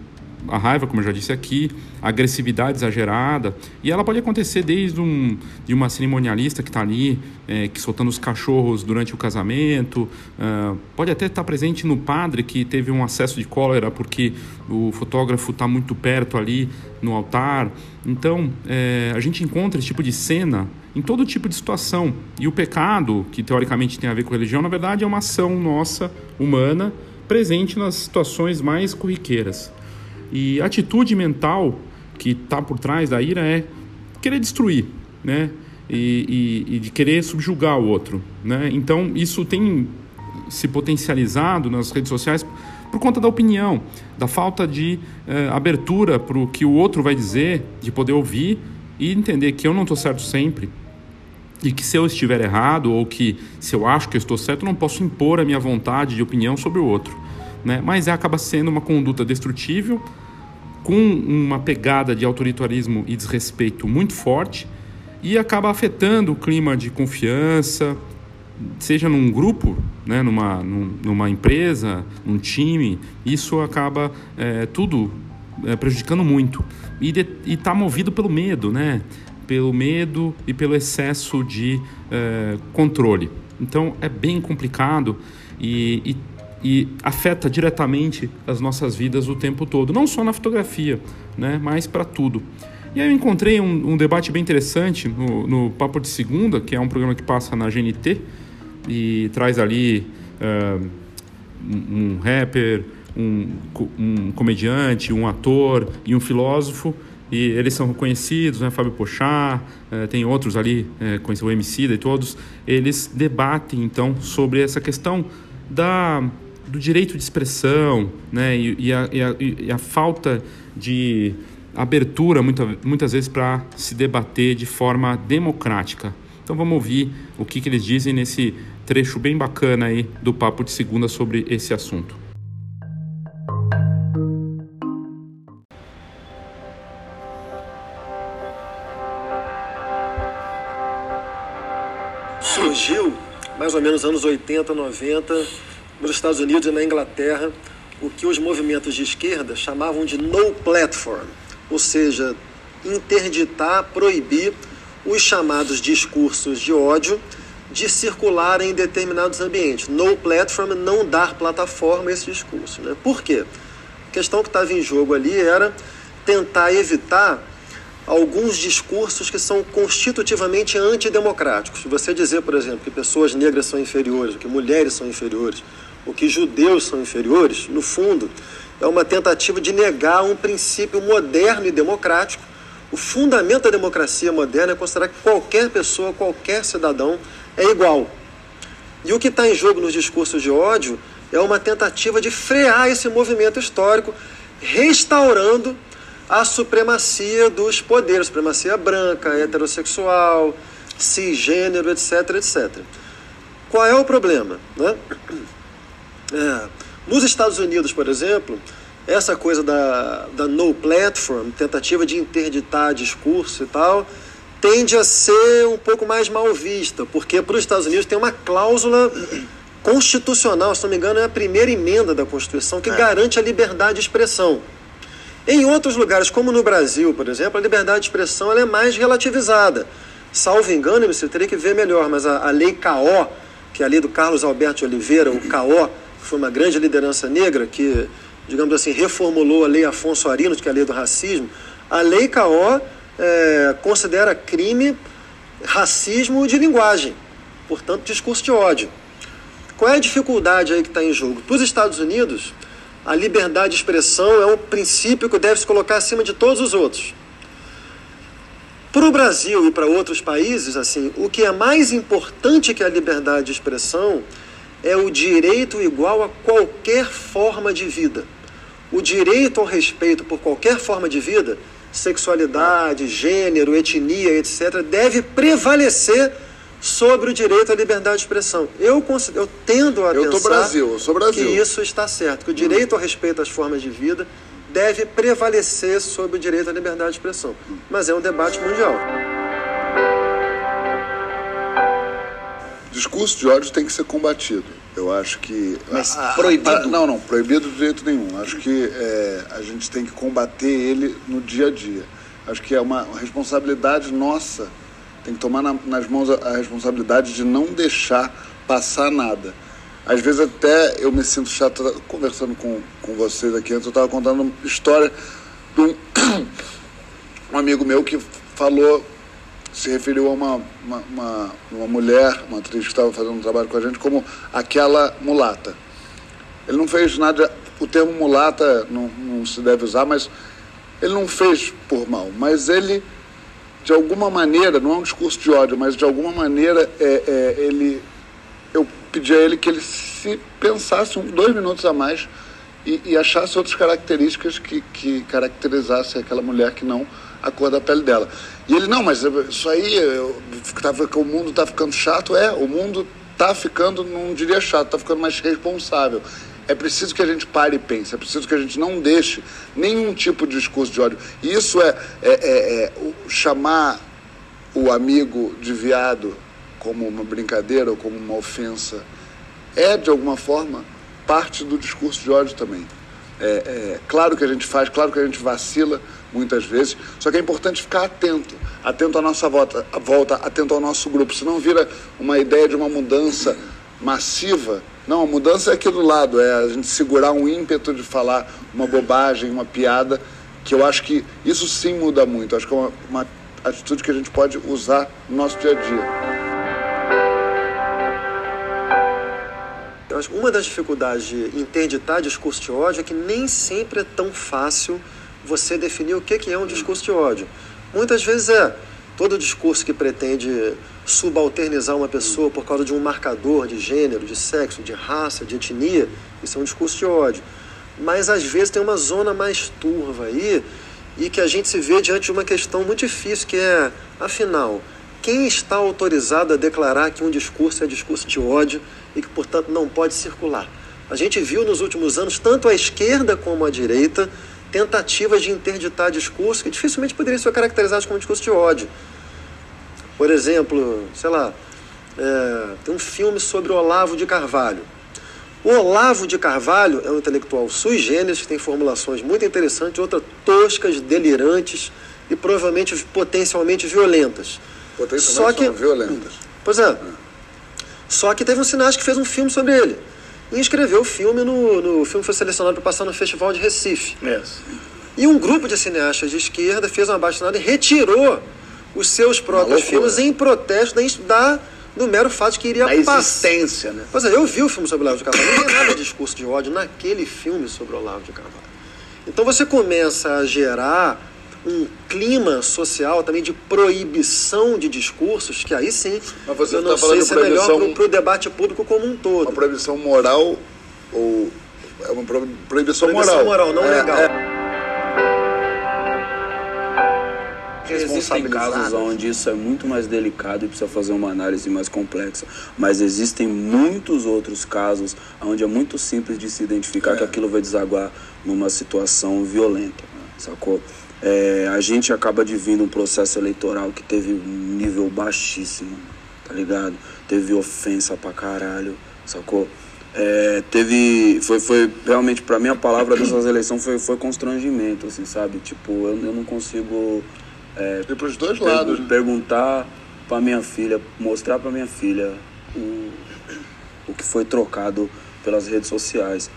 a raiva, como eu já disse aqui, a agressividade exagerada, e ela pode acontecer desde um, de uma cerimonialista que está ali, é, que soltando os cachorros durante o casamento, uh, pode até estar tá presente no padre que teve um acesso de cólera porque o fotógrafo está muito perto ali no altar. Então, é, a gente encontra esse tipo de cena em todo tipo de situação. E o pecado, que teoricamente tem a ver com religião, na verdade é uma ação nossa, humana, presente nas situações mais corriqueiras. E a atitude mental que está por trás da ira é querer destruir, né? E, e, e, de querer subjugar o outro, né? Então isso tem se potencializado nas redes sociais por conta da opinião, da falta de eh, abertura para o que o outro vai dizer, de poder ouvir e entender que eu não estou certo sempre e que se eu estiver errado ou que se eu acho que eu estou certo, eu não posso impor a minha vontade de opinião sobre o outro, né? Mas acaba sendo uma conduta destrutível com uma pegada de autoritarismo e desrespeito muito forte e acaba afetando o clima de confiança, seja num grupo, né, numa, numa empresa, num time, isso acaba é, tudo é, prejudicando muito. E está movido pelo medo, né? pelo medo e pelo excesso de é, controle. Então é bem complicado e, e e afeta diretamente as nossas vidas o tempo todo, não só na fotografia, né, mas para tudo. E aí eu encontrei um, um debate bem interessante no, no, Papo de Segunda, que é um programa que passa na GNT e traz ali uh, um, rapper, um, um, comediante, um ator e um filósofo. E eles são conhecidos, né? Fábio Pochá, uh, tem outros ali, uh, o MC e todos. Eles debatem então sobre essa questão da do direito de expressão né, e, e, a, e, a, e a, falta de abertura muita, muitas vezes para se debater de forma democrática. Então vamos ouvir o que, que eles dizem nesse trecho bem bacana aí do papo de segunda sobre esse assunto. Surgiu mais ou menos anos 80, 90 nos Estados Unidos e na Inglaterra o que os movimentos de esquerda chamavam de no platform, ou seja, interditar, proibir os chamados discursos de ódio de circular em determinados ambientes. No platform, não dar plataforma a esse discurso. Né? Por quê? A questão que estava em jogo ali era tentar evitar alguns discursos que são constitutivamente antidemocráticos. Você dizer, por exemplo, que pessoas negras são inferiores, que mulheres são inferiores, ou que judeus são inferiores, no fundo, é uma tentativa de negar um princípio moderno e democrático. O fundamento da democracia moderna é considerar que qualquer pessoa, qualquer cidadão é igual. E o que está em jogo nos discursos de ódio é uma tentativa de frear esse movimento histórico, restaurando a supremacia dos poderes, supremacia branca, heterossexual, cisgênero, etc, etc. Qual é o problema? Né? É, nos Estados Unidos, por exemplo, essa coisa da, da no platform, tentativa de interditar discurso e tal, tende a ser um pouco mais mal vista, porque para os Estados Unidos tem uma cláusula constitucional, se não me engano, é a primeira emenda da Constituição que é. garante a liberdade de expressão. Em outros lugares, como no Brasil, por exemplo, a liberdade de expressão é mais relativizada. Salvo engano, você teria que ver melhor, mas a, a lei CAO, que é a lei do Carlos Alberto de Oliveira, o CAO, foi uma grande liderança negra, que, digamos assim, reformulou a lei Afonso Arinos, que é a lei do racismo, a lei CAO é, considera crime racismo de linguagem, portanto, discurso de ódio. Qual é a dificuldade aí que está em jogo? Para os Estados Unidos, a liberdade de expressão é um princípio que deve se colocar acima de todos os outros. Para o Brasil e para outros países, assim, o que é mais importante que a liberdade de expressão é o direito igual a qualquer forma de vida. O direito ao respeito por qualquer forma de vida, sexualidade, gênero, etnia, etc., deve prevalecer sobre o direito à liberdade de expressão. Eu, eu tendo a eu pensar Brasil, eu sou Brasil. que isso está certo, que o direito ao respeito às formas de vida deve prevalecer sobre o direito à liberdade de expressão. Mas é um debate mundial. Discurso de ódio tem que ser combatido. Eu acho que. Mas a, proibido? A, não, não, proibido de jeito nenhum. Acho que é, a gente tem que combater ele no dia a dia. Acho que é uma responsabilidade nossa tem que tomar na, nas mãos a, a, responsabilidade de não deixar passar nada. Às vezes até eu me sinto chato conversando com, com vocês aqui antes, eu estava contando uma história de um, um, amigo meu que falou, se referiu a uma, uma, uma, uma mulher, uma atriz que estava fazendo um trabalho com a gente, como aquela mulata. Ele não fez nada, o termo mulata não, não se deve usar, mas ele não fez por mal, mas ele de alguma maneira, não é um discurso de ódio, mas de alguma maneira é, é, ele, eu pedi a ele que ele se pensasse um, dois minutos a mais e, e achasse outras características que, que caracterizassem aquela mulher que não a cor da pele dela. E ele, não, mas isso aí, eu, tava, o mundo está ficando chato. É, o mundo está ficando, não diria chato, está ficando mais responsável. É preciso que a gente pare e pense, é preciso que a gente não deixe nenhum tipo de discurso de ódio. E isso é, é, é, é chamar o amigo de viado como uma brincadeira ou como uma ofensa. É, de alguma forma, parte do discurso de ódio também. É, é, claro que a gente faz, claro que a gente vacila muitas vezes, só que é importante ficar atento, atento à nossa volta, volta atento ao nosso grupo, senão vira uma ideia de uma mudança massiva não, a mudança é aqui do lado, é a gente segurar um ímpeto de falar uma bobagem, uma piada, que eu acho que isso sim muda muito. Acho que é uma, uma atitude que a gente pode usar no nosso dia a dia. Eu acho que uma das dificuldades de interditar discurso de ódio é que nem sempre é tão fácil você definir o que é um discurso de ódio. Muitas vezes é todo discurso que pretende subalternizar uma pessoa por causa de um marcador de gênero, de sexo, de raça, de etnia, isso é um discurso de ódio. Mas às vezes tem uma zona mais turva aí e que a gente se vê diante de uma questão muito difícil, que é, afinal, quem está autorizado a declarar que um discurso é discurso de ódio e que, portanto, não pode circular? A gente viu nos últimos anos, tanto a esquerda como a direita, tentativas de interditar discurso que dificilmente poderiam ser caracterizados como discurso de ódio. Por exemplo, sei lá, é, tem um filme sobre o Olavo de Carvalho. O Olavo de Carvalho é um intelectual sui generis, que tem formulações muito interessantes, outras toscas, delirantes e provavelmente potencialmente violentas. Potencialmente Só que, violentas. Pois é. é. Só que teve um cineasta que fez um filme sobre ele. E escreveu o filme no, no o filme foi selecionado para passar no Festival de Recife. Yes. E um grupo de cineastas de esquerda fez uma bastonada e retirou os seus próprios filmes em protesto da do mero fato que iria Da passar. existência, né? Pois é, eu vi o filme sobre Olavo de Carvalho, não tem nada de discurso de ódio naquele filme sobre Olavo de Carvalho. Então você começa a gerar um clima social também de proibição de discursos, que aí sim, Mas você eu não tá falando sei de se é melhor proibição- para o debate público como um todo. Uma proibição moral ou é uma pro- proibição, Proibição moral. moral, não É, legal. é. Existem casos onde isso é muito mais delicado e precisa fazer uma análise mais complexa. Mas existem muitos outros casos onde é muito simples de se identificar que aquilo vai desaguar numa situação violenta, sacou? É, a gente acaba de vir num processo eleitoral que teve um nível baixíssimo, tá ligado? Teve ofensa pra caralho, sacou? É, teve. Foi, foi realmente, pra mim, a palavra dessas eleições foi, foi constrangimento, assim, sabe? Tipo, eu, eu não consigo. É, E pros dois pergu- lados. né? Perguntar pra minha filha, mostrar pra minha filha o, o que foi trocado pelas redes sociais.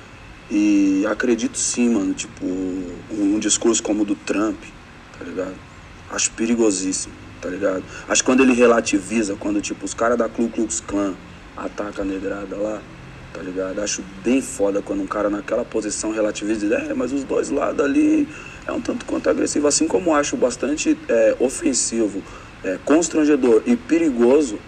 E acredito sim, mano, tipo, um, discurso como o do Trump, tá ligado? Acho perigosíssimo, tá ligado? Acho que quando ele relativiza, quando, tipo, os caras da Ku Klux Klan atacam a negrada lá, tá ligado? Acho bem foda quando um cara naquela posição relativiza e diz, é, mas os dois lados ali é um tanto quanto agressivo. Assim como acho bastante é, ofensivo, é, constrangedor e perigoso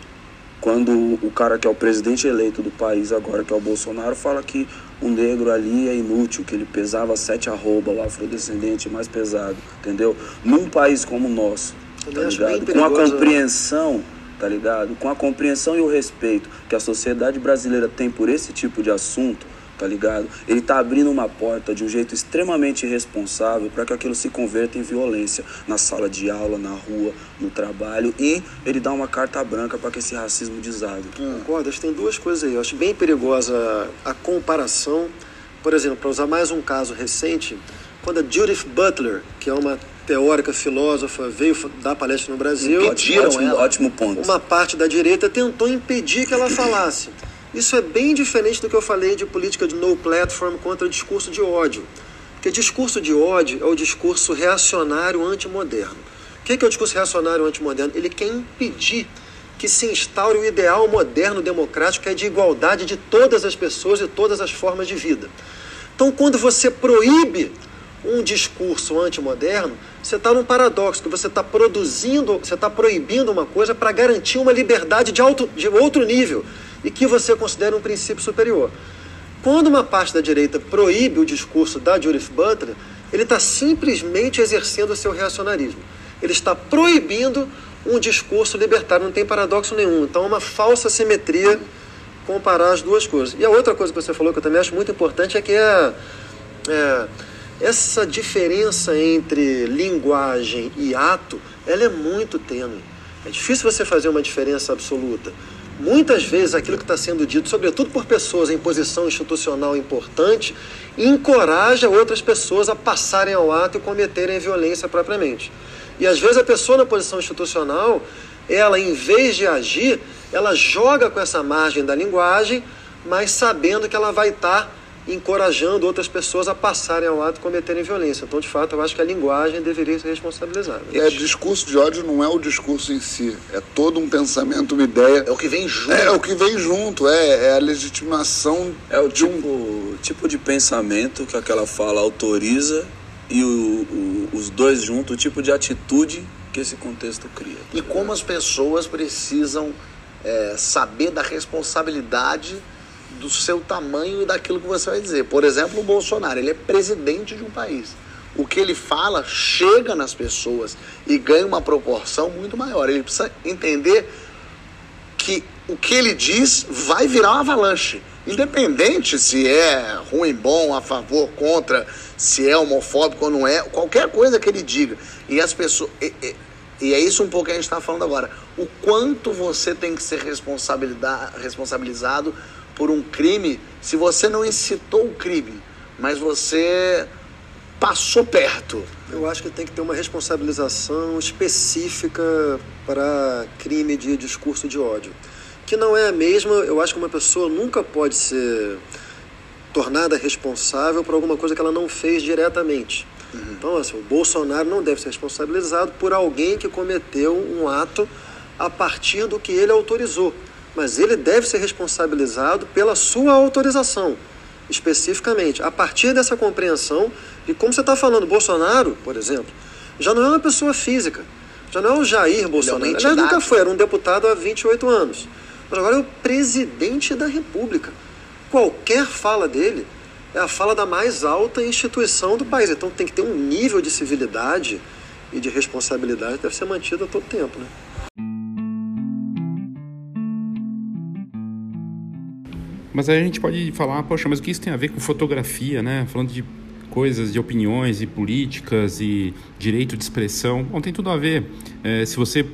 quando o cara que é o presidente eleito do país agora, que é o Bolsonaro, fala que o negro ali é inútil, que ele pesava sete arroba, o afrodescendente mais pesado, entendeu? Num país como o nosso, tá ligado? Com a né? compreensão, tá ligado? Com a compreensão e o respeito que a sociedade brasileira tem por esse tipo de assunto, tá ligado? Ele tá abrindo uma porta de um jeito extremamente irresponsável para que aquilo se converta em violência na sala de aula, na rua, no trabalho e ele dá uma carta branca para que esse racismo desague. Concordo, acho que tem duas coisas aí. Eu acho bem perigosa a comparação. Por exemplo, para usar mais um caso recente, quando a Judith Butler, que é uma teórica filósofa, veio dar palestra no Brasil, Ótimo, ótimo, ótimo ponto. uma parte da direita tentou impedir que ela falasse. Isso é bem diferente do que eu falei de política de no platform contra discurso de ódio. Porque discurso de ódio é o discurso reacionário antimoderno. O que é, que é o discurso reacionário antimoderno? Ele quer impedir que se instaure o ideal moderno democrático que é de igualdade de todas as pessoas e todas as formas de vida. Então, quando você proíbe um discurso antimoderno, você está num paradoxo, que você está produzindo, você está proibindo uma coisa para garantir uma liberdade de, alto, de outro nível e que você considera um princípio superior. Quando uma parte da direita proíbe o discurso da Judith Butler, ele está simplesmente exercendo o seu reacionarismo. Ele está proibindo um discurso libertário, não tem paradoxo nenhum. Então, é uma falsa simetria comparar as duas coisas. E a outra coisa que você falou que eu também acho muito importante é que é, é, essa diferença entre linguagem e ato, ela é muito tênue. É difícil você fazer uma diferença absoluta. Muitas vezes aquilo que está sendo dito, sobretudo por pessoas em posição institucional importante, encoraja outras pessoas a passarem ao ato e cometerem violência propriamente. E às vezes a pessoa na posição institucional, ela em vez de agir, ela joga com essa margem da linguagem, mas sabendo que ela vai estar encorajando outras pessoas a passarem ao ato e cometerem violência. Então, de fato, eu acho que a linguagem deveria ser responsabilizada. É, discurso de ódio não é o discurso em si, é todo um pensamento, uma ideia. É o que vem junto. É, o que vem junto, é, é a legitimação É o de um tipo, tipo de pensamento que aquela fala autoriza e o- o- os dois juntos, o tipo de atitude que esse contexto cria. tá E como as pessoas precisam é, saber da responsabilidade do seu tamanho e daquilo que você vai dizer. Por exemplo, o Bolsonaro, ele é presidente de um país. O que ele fala chega nas pessoas e ganha uma proporção muito maior. Ele precisa entender que o que ele diz vai virar uma avalanche. Independente se é ruim, bom, a favor, contra, se é homofóbico ou não é, qualquer coisa que ele diga. E as pessoas. E, e- e é isso um pouco que a gente está falando agora. O quanto você tem que ser responsabilizado por um crime se você não incitou o crime, mas você passou perto. Eu acho que tem que ter uma responsabilização específica para crime de discurso de ódio. Que não é a mesma, eu acho que uma pessoa nunca pode ser tornada responsável por alguma coisa que ela não fez diretamente. Então, assim, o Bolsonaro não deve ser responsabilizado por alguém que cometeu um ato a partir do que ele autorizou. Mas ele deve ser responsabilizado pela sua autorização, especificamente, a partir dessa compreensão de como você está falando, Bolsonaro, por exemplo, já não é uma pessoa física, já não é o Jair Bolsonaro, ele é nunca foi, era um deputado há 28 anos, mas agora é o presidente da República. Qualquer fala dele é a fala da mais alta instituição do país, então tem que ter um nível de civilidade e de responsabilidade que deve ser mantido a todo tempo, né? Mas aí a gente pode falar, poxa, mas o que isso tem a ver com fotografia, né? Falando de coisas, de opiniões e políticas e direito de expressão. Bom, tem tudo a ver. É, se você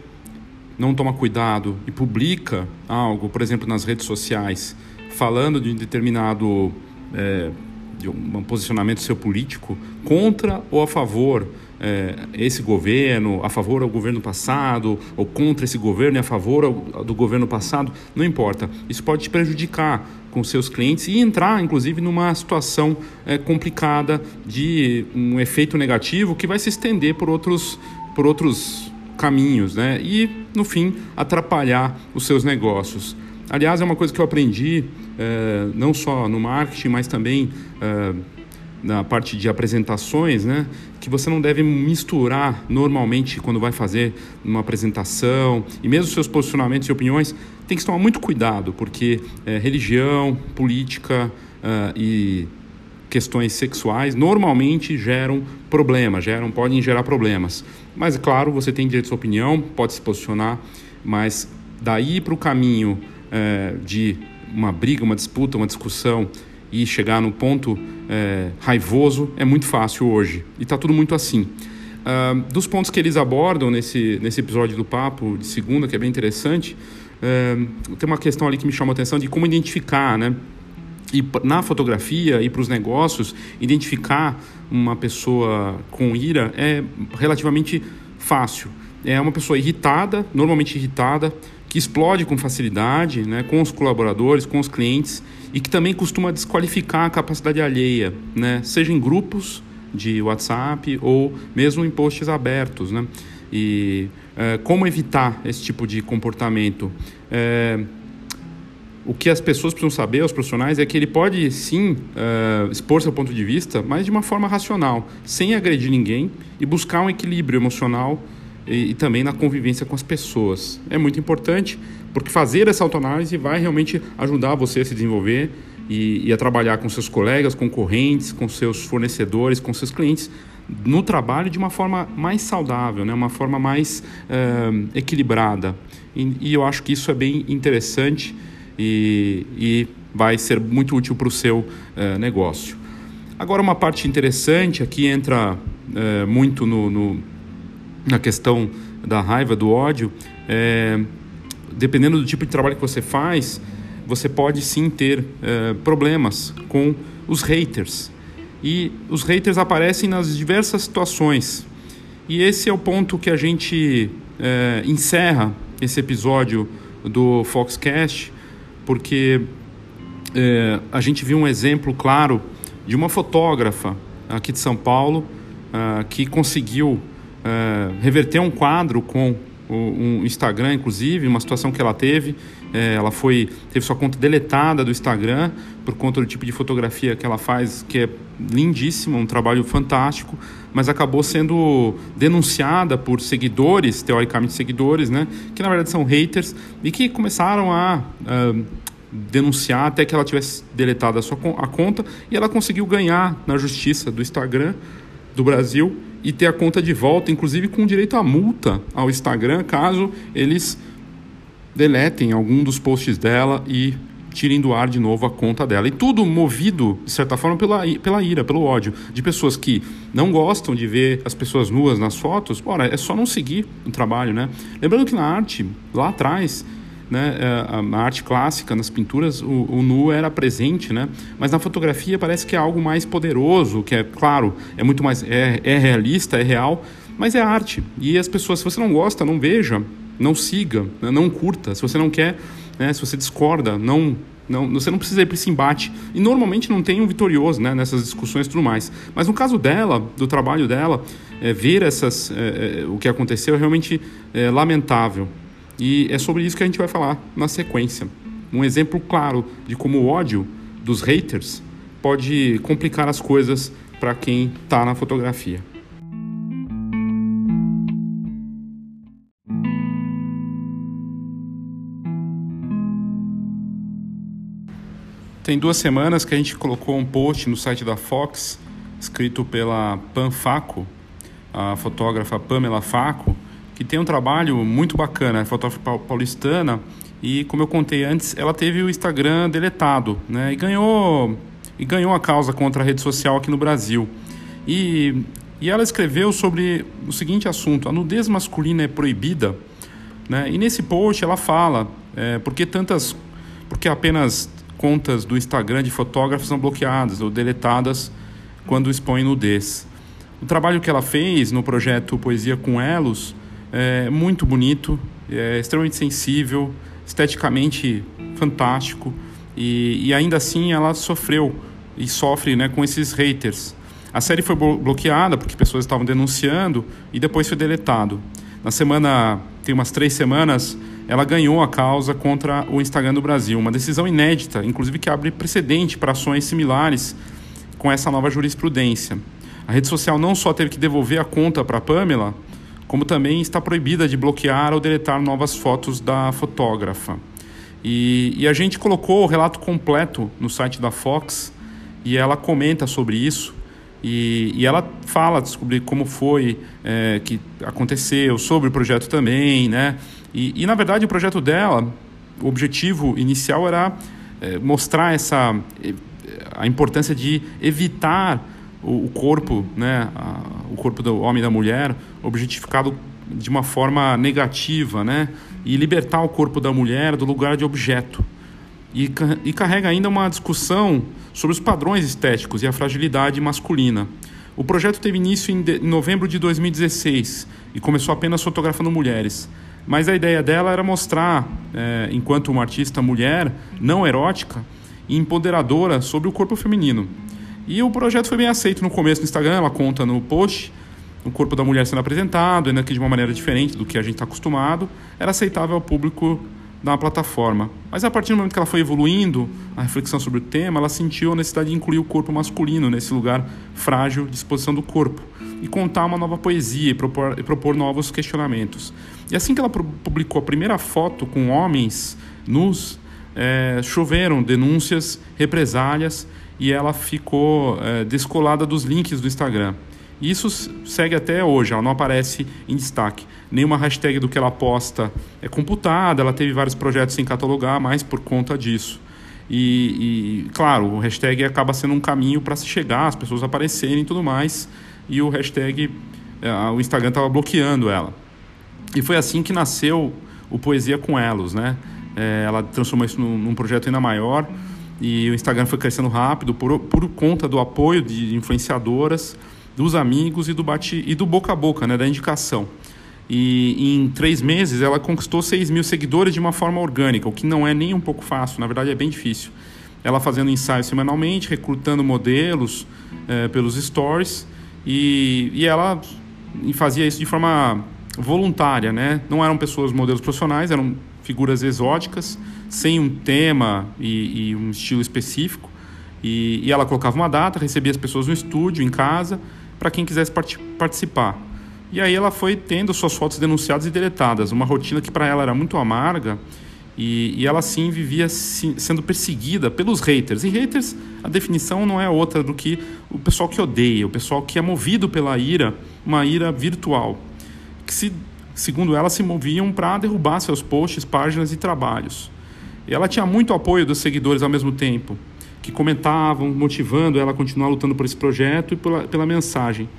não toma cuidado e publica algo, por exemplo, nas redes sociais, falando de um determinado é, de um posicionamento seu político contra ou a favor é, esse governo, a favor ao governo passado, ou contra esse governo e a favor ao, do governo passado, não importa. Isso pode te prejudicar com seus clientes e entrar, inclusive, numa situação é, complicada de um efeito negativo que vai se estender por outros, por outros caminhos, né? E, no fim, atrapalhar os seus negócios. Aliás, é uma coisa que eu aprendi, é, não só no marketing, mas também é, na parte de apresentações, né, que você não deve misturar normalmente quando vai fazer uma apresentação e mesmo seus posicionamentos e opiniões tem que tomar muito cuidado porque é, religião, política uh, e questões sexuais normalmente geram problemas, geram podem gerar problemas. Mas claro, você tem direito à sua opinião, pode se posicionar, mas daí para o caminho é, de uma briga, uma disputa, uma discussão e chegar no ponto é, raivoso é muito fácil hoje. E está tudo muito assim. Uh, dos pontos que eles abordam nesse, nesse episódio do Papo de segunda, que é bem interessante, uh, tem uma questão ali que me chama a atenção de como identificar, né? E na fotografia e para os negócios, identificar uma pessoa com ira é relativamente fácil. É uma pessoa irritada, normalmente irritada, que explode com facilidade né, com os colaboradores, com os clientes e que também costuma desqualificar a capacidade alheia, né, seja em grupos de WhatsApp ou mesmo em posts abertos. Né? E é, como evitar esse tipo de comportamento? É, o que as pessoas precisam saber, os profissionais, é que ele pode sim é, expor seu ponto de vista, mas de uma forma racional, sem agredir ninguém e buscar um equilíbrio emocional e, e, também na convivência com as pessoas. É muito importante, porque fazer essa autoanálise vai realmente ajudar você a se desenvolver e, e a trabalhar com seus colegas, concorrentes, com seus fornecedores, com seus clientes no trabalho de uma forma mais saudável, né? uma forma mais uh, equilibrada. E, e, eu acho que isso é bem interessante e, e vai ser muito útil para o seu uh, negócio. Agora, uma parte interessante aqui entra uh, muito no, no na questão da raiva, do ódio, é, dependendo do tipo de trabalho que você faz, você pode sim ter é, problemas com os haters. E os haters aparecem nas diversas situações. E esse é o ponto que a gente é, encerra esse episódio do Foxcast, porque é, a gente viu um exemplo claro de uma fotógrafa aqui de São Paulo uh, que conseguiu é, reverter um quadro com o, um Instagram, inclusive, uma situação que ela teve. É, ela foi teve sua conta deletada do Instagram por conta do tipo de fotografia que ela faz, que é lindíssima, um trabalho fantástico, mas acabou sendo denunciada por seguidores, teoricamente seguidores, né, que na verdade são haters e que começaram a uh, denunciar até que ela tivesse deletado a sua a conta e ela conseguiu ganhar na justiça do Instagram do Brasil e ter a conta de volta, inclusive com direito à multa ao Instagram, caso eles deletem algum dos posts dela e tirem do ar de novo a conta dela. E tudo movido, de certa forma, pela, pela ira, pelo ódio, de pessoas que não gostam de ver as pessoas nuas nas fotos. Ora, é só não seguir o trabalho, né? Lembrando que na arte, lá atrás, né, é, a arte clássica, nas pinturas, o, o, nu era presente, né? Mas na fotografia parece que é algo mais poderoso, que é, claro, é muito mais, é, é realista, é real, mas é arte. E as pessoas, se você não gosta, não veja, não siga, né, não curta. Se você não quer, né, se você discorda, não não, você não precisa ir para esse embate. E normalmente não tem um vitorioso né, nessas discussões e tudo mais. Mas no caso dela, do trabalho dela, é, ver essas, é, é, o que aconteceu é realmente é, lamentável. E é sobre isso que a gente vai falar na sequência. Um exemplo claro de como o ódio dos haters pode complicar as coisas para quem está na fotografia. Tem duas semanas que a gente colocou um post no site da Fox, escrito pela Pan Faco, a fotógrafa Pamela Faco, que tem um trabalho muito bacana, é fotógrafa paulistana, e como eu contei antes, ela teve o Instagram deletado, né? E ganhou e ganhou a causa contra a rede social aqui no Brasil. E, e ela escreveu sobre o seguinte assunto: a nudez masculina é proibida, né? E nesse post ela fala é, porque tantas, porque apenas contas do Instagram de fotógrafos são bloqueadas ou deletadas quando expõem nudez. O trabalho que ela fez no projeto Poesia com Elos é muito bonito, é extremamente sensível, esteticamente fantástico e, e ainda assim ela sofreu e sofre né, com esses haters. A série foi bloqueada porque pessoas estavam denunciando e depois foi deletado. Na semana, tem umas três semanas, ela ganhou a causa contra o Instagram do Brasil, uma decisão inédita, inclusive que abre precedente para ações similares com essa nova jurisprudência. A rede social não só teve que devolver a conta para Pamela, como também está proibida de bloquear ou deletar novas fotos da fotógrafa. E, e, a gente colocou o relato completo no site da Fox e ela comenta sobre isso. E, e ela fala sobre como foi é, que aconteceu, sobre o projeto também, né? E, e, na verdade o projeto dela, o objetivo inicial era é, mostrar essa a importância de evitar o, corpo, né, a, o corpo do homem e da mulher objetificado de uma forma negativa, né, e libertar o corpo da mulher do lugar de objeto. E, e carrega ainda uma discussão sobre os padrões estéticos e a fragilidade masculina. O projeto teve início em, de, em novembro de 2016 e começou apenas fotografando mulheres. Mas a ideia dela era mostrar, é, enquanto uma artista mulher, não erótica e empoderadora sobre o corpo feminino. E o projeto foi bem aceito no começo no Instagram, ela conta no post o corpo da mulher sendo apresentado, ainda que de uma maneira diferente do que a gente está acostumado, era aceitável ao público da plataforma. Mas a partir do momento que ela foi evoluindo a reflexão sobre o tema, ela sentiu a necessidade de incluir o corpo masculino nesse lugar frágil de exposição do corpo e contar uma nova poesia e propor, e propor novos questionamentos. E assim que ela publicou a primeira foto com homens nus, é, choveram denúncias, represálias e ela ficou é, descolada dos links do Instagram. Isso segue até hoje, ela não aparece em destaque. Nenhuma hashtag do que ela posta é computada, ela teve vários projetos sem catalogar, mas por conta disso. E, e claro, o hashtag acaba sendo um caminho para se chegar, as pessoas aparecerem e tudo mais, e o hashtag, é, o Instagram estava bloqueando ela. E foi assim que nasceu o Poesia com Elos, né? É, ela transformou isso num, num projeto ainda maior e o Instagram foi crescendo rápido por, por conta do apoio de influenciadoras, dos amigos e do, bate, e do boca a boca, né, da indicação. E em três meses ela conquistou 6 mil seguidores de uma forma orgânica, o que não é nem um pouco fácil, na verdade é bem difícil. Ela fazendo ensaios semanalmente, recrutando modelos é, pelos stories e, e ela fazia isso de forma voluntária, né? Não eram pessoas modelos profissionais, eram figuras exóticas, sem um tema e, e um estilo específico. E, e, ela colocava uma data, recebia as pessoas no estúdio, em casa, para quem quisesse part participar. E aí ela foi tendo suas fotos denunciadas e deletadas, uma rotina que para ela era muito amarga e, e ela sim vivia sim, sendo perseguida pelos haters. E haters, a definição não é outra do que o pessoal que odeia, o pessoal que é movido pela ira, uma ira virtual, que se, segundo ela se moviam para derrubar seus posts, páginas e trabalhos. E ela tinha muito apoio dos seguidores ao mesmo tempo que comentavam, motivando ela a continuar lutando por esse projeto e pela, pela mensagem.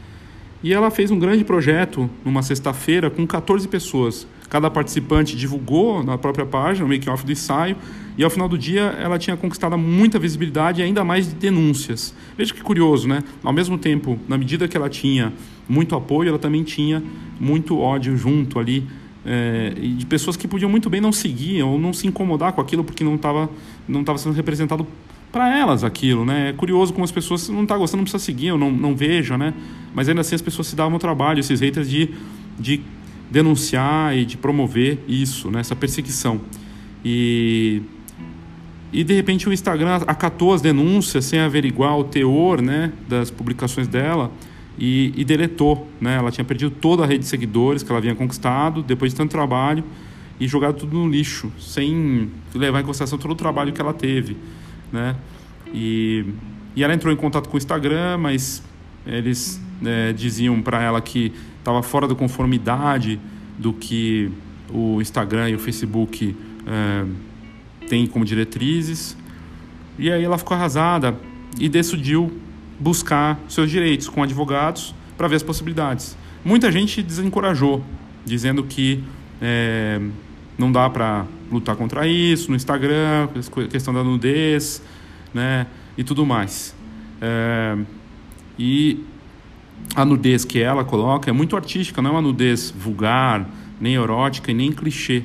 E ela fez um grande projeto numa sexta-feira com 14 pessoas. Cada participante divulgou na própria página o making-off do ensaio e ao final do dia ela tinha conquistado muita visibilidade e ainda mais de denúncias. Veja que curioso, né? Ao mesmo tempo, na medida que ela tinha muito apoio, ela também tinha muito ódio junto ali é, de pessoas que podiam muito bem não seguir ou não se incomodar com aquilo porque não estava não tava sendo representado para elas aquilo, né? É curioso como as pessoas não tá gostando, não precisa seguir, eu não, não vejo, né? Mas ainda assim as pessoas se davam o trabalho, esses haters de, de denunciar e de promover isso, né, essa perseguição. E, e de repente o Instagram acatou as denúncias sem averiguar o teor né, das publicações dela e, e deletou. Né? Ela tinha perdido toda a rede de seguidores que ela havia conquistado depois de tanto trabalho e jogado tudo no lixo, sem levar em consideração todo o trabalho que ela teve. Né? E, e ela entrou em contato com o Instagram, mas eles é, diziam para ela que estava fora da conformidade do que o Instagram e o Facebook é, têm como diretrizes. E aí ela ficou arrasada e decidiu buscar seus direitos com advogados para ver as possibilidades. Muita gente desencorajou, dizendo que é, não dá para lutar contra isso no Instagram, questão da nudez, né, e tudo mais. É, e a nudez que ela coloca é muito artística, não é uma nudez vulgar, nem erótica e nem clichê.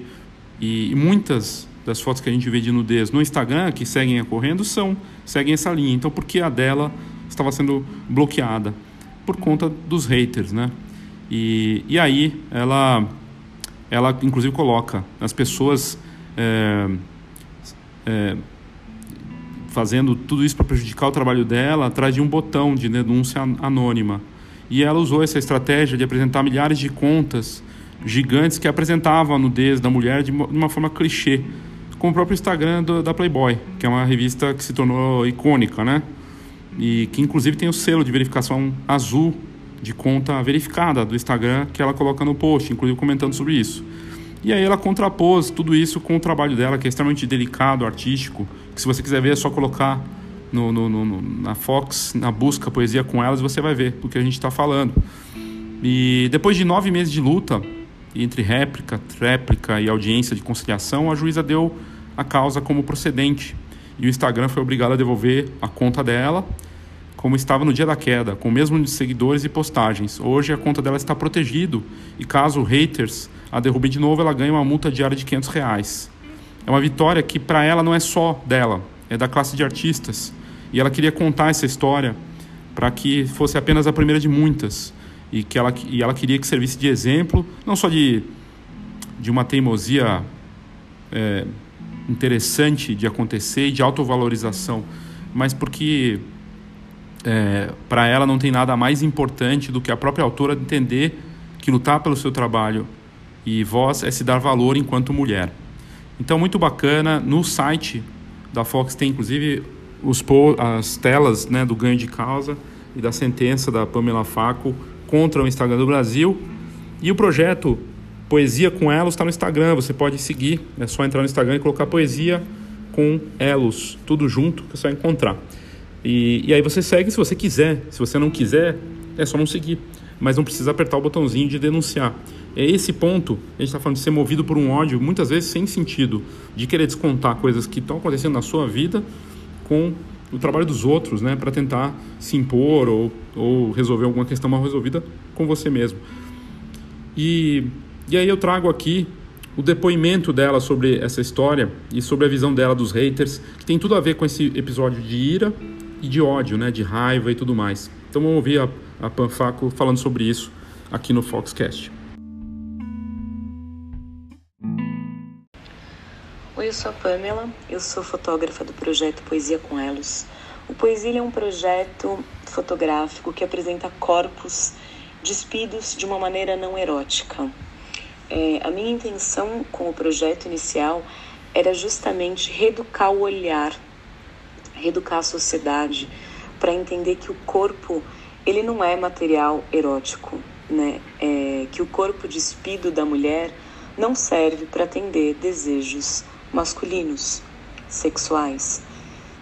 E, e muitas das fotos que a gente vê de nudez no Instagram que seguem ocorrendo são seguem essa linha. Então, por que a dela estava sendo bloqueada? Por conta dos haters, né? E, e aí ela ela inclusive coloca as pessoas é, é, fazendo tudo isso para prejudicar o trabalho dela atrás de um botão de denúncia anônima. E ela usou essa estratégia de apresentar milhares de contas gigantes que apresentavam a nudez da mulher de uma forma clichê, como o próprio Instagram do, da Playboy, que é uma revista que se tornou icônica, né? E que inclusive tem o selo de verificação azul de conta verificada do Instagram que ela coloca no post, inclusive comentando sobre isso. E aí ela contrapôs tudo isso com o trabalho dela, que é extremamente delicado, artístico, que se você quiser ver é só colocar no, no, no, na Fox, na busca Poesia com Elas, você vai ver do que a gente está falando. E depois de nove meses de luta, entre réplica, tréplica e audiência de conciliação, a juíza deu a causa como procedente. E o Instagram foi obrigado a devolver a conta dela como estava no dia da queda, com o mesmo de seguidores e postagens. Hoje a conta dela está protegido e caso haters a derrubem de novo, ela ganha uma multa diária de 500 reais. É uma vitória que para ela não é só dela, é da classe de artistas. E ela queria contar essa história para que fosse apenas a primeira de muitas e que ela, e ela queria que servisse de exemplo, não só de, de uma teimosia é, interessante de acontecer e de autovalorização, mas porque é, para ela não tem nada mais importante do que a própria autora entender que lutar pelo seu trabalho e voz é se dar valor enquanto mulher. Então, muito bacana. No site da Fox tem inclusive os, as telas né, do ganho de causa e da sentença da Pamela Faco contra o Instagram do Brasil. E o projeto Poesia com Elos está no Instagram, você pode seguir. É só entrar no Instagram e colocar Poesia com Elos, tudo junto, que você vai encontrar. E, e aí você segue se você quiser. Se você não quiser, é só não seguir. Mas não precisa apertar o botãozinho de denunciar. É esse ponto, a gente está falando de ser movido por um ódio, muitas vezes sem sentido, de querer descontar coisas que estão acontecendo na sua vida com o trabalho dos outros, né, para tentar se impor ou, ou resolver alguma questão mal resolvida com você mesmo. E, e aí eu trago aqui o depoimento dela sobre essa história e sobre a visão dela dos haters, que tem tudo a ver com esse episódio de ira e de ódio, né, de raiva e tudo mais. Então vamos ouvir a, a Panfaco falando sobre isso aqui no Foxcast. Oi, eu sou a Pamela, eu sou fotógrafa do projeto Poesia com Elos. O Poesia é um projeto fotográfico que apresenta corpos despidos de uma maneira não erótica. É, a minha intenção com o projeto inicial era justamente reeducar o olhar reeducar a sociedade para entender que o corpo ele não é material erótico, né? É, que o corpo despido da mulher não serve para atender desejos masculinos, sexuais.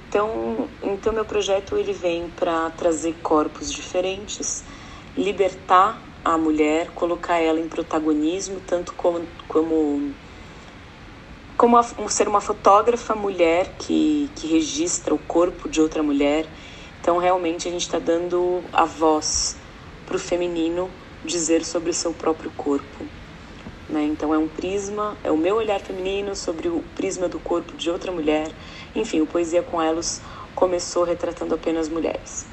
Então, então meu projeto ele vem para trazer corpos diferentes, libertar a mulher, colocar ela em protagonismo, tanto como, como como a, ser uma fotógrafa mulher que, que registra o corpo de outra mulher. Então, realmente, a gente está dando a voz para o feminino dizer sobre o seu próprio corpo. Né? Então, é um prisma, é o meu olhar feminino sobre o prisma do corpo de outra mulher. Enfim, o Poesia com Elos começou retratando apenas mulheres.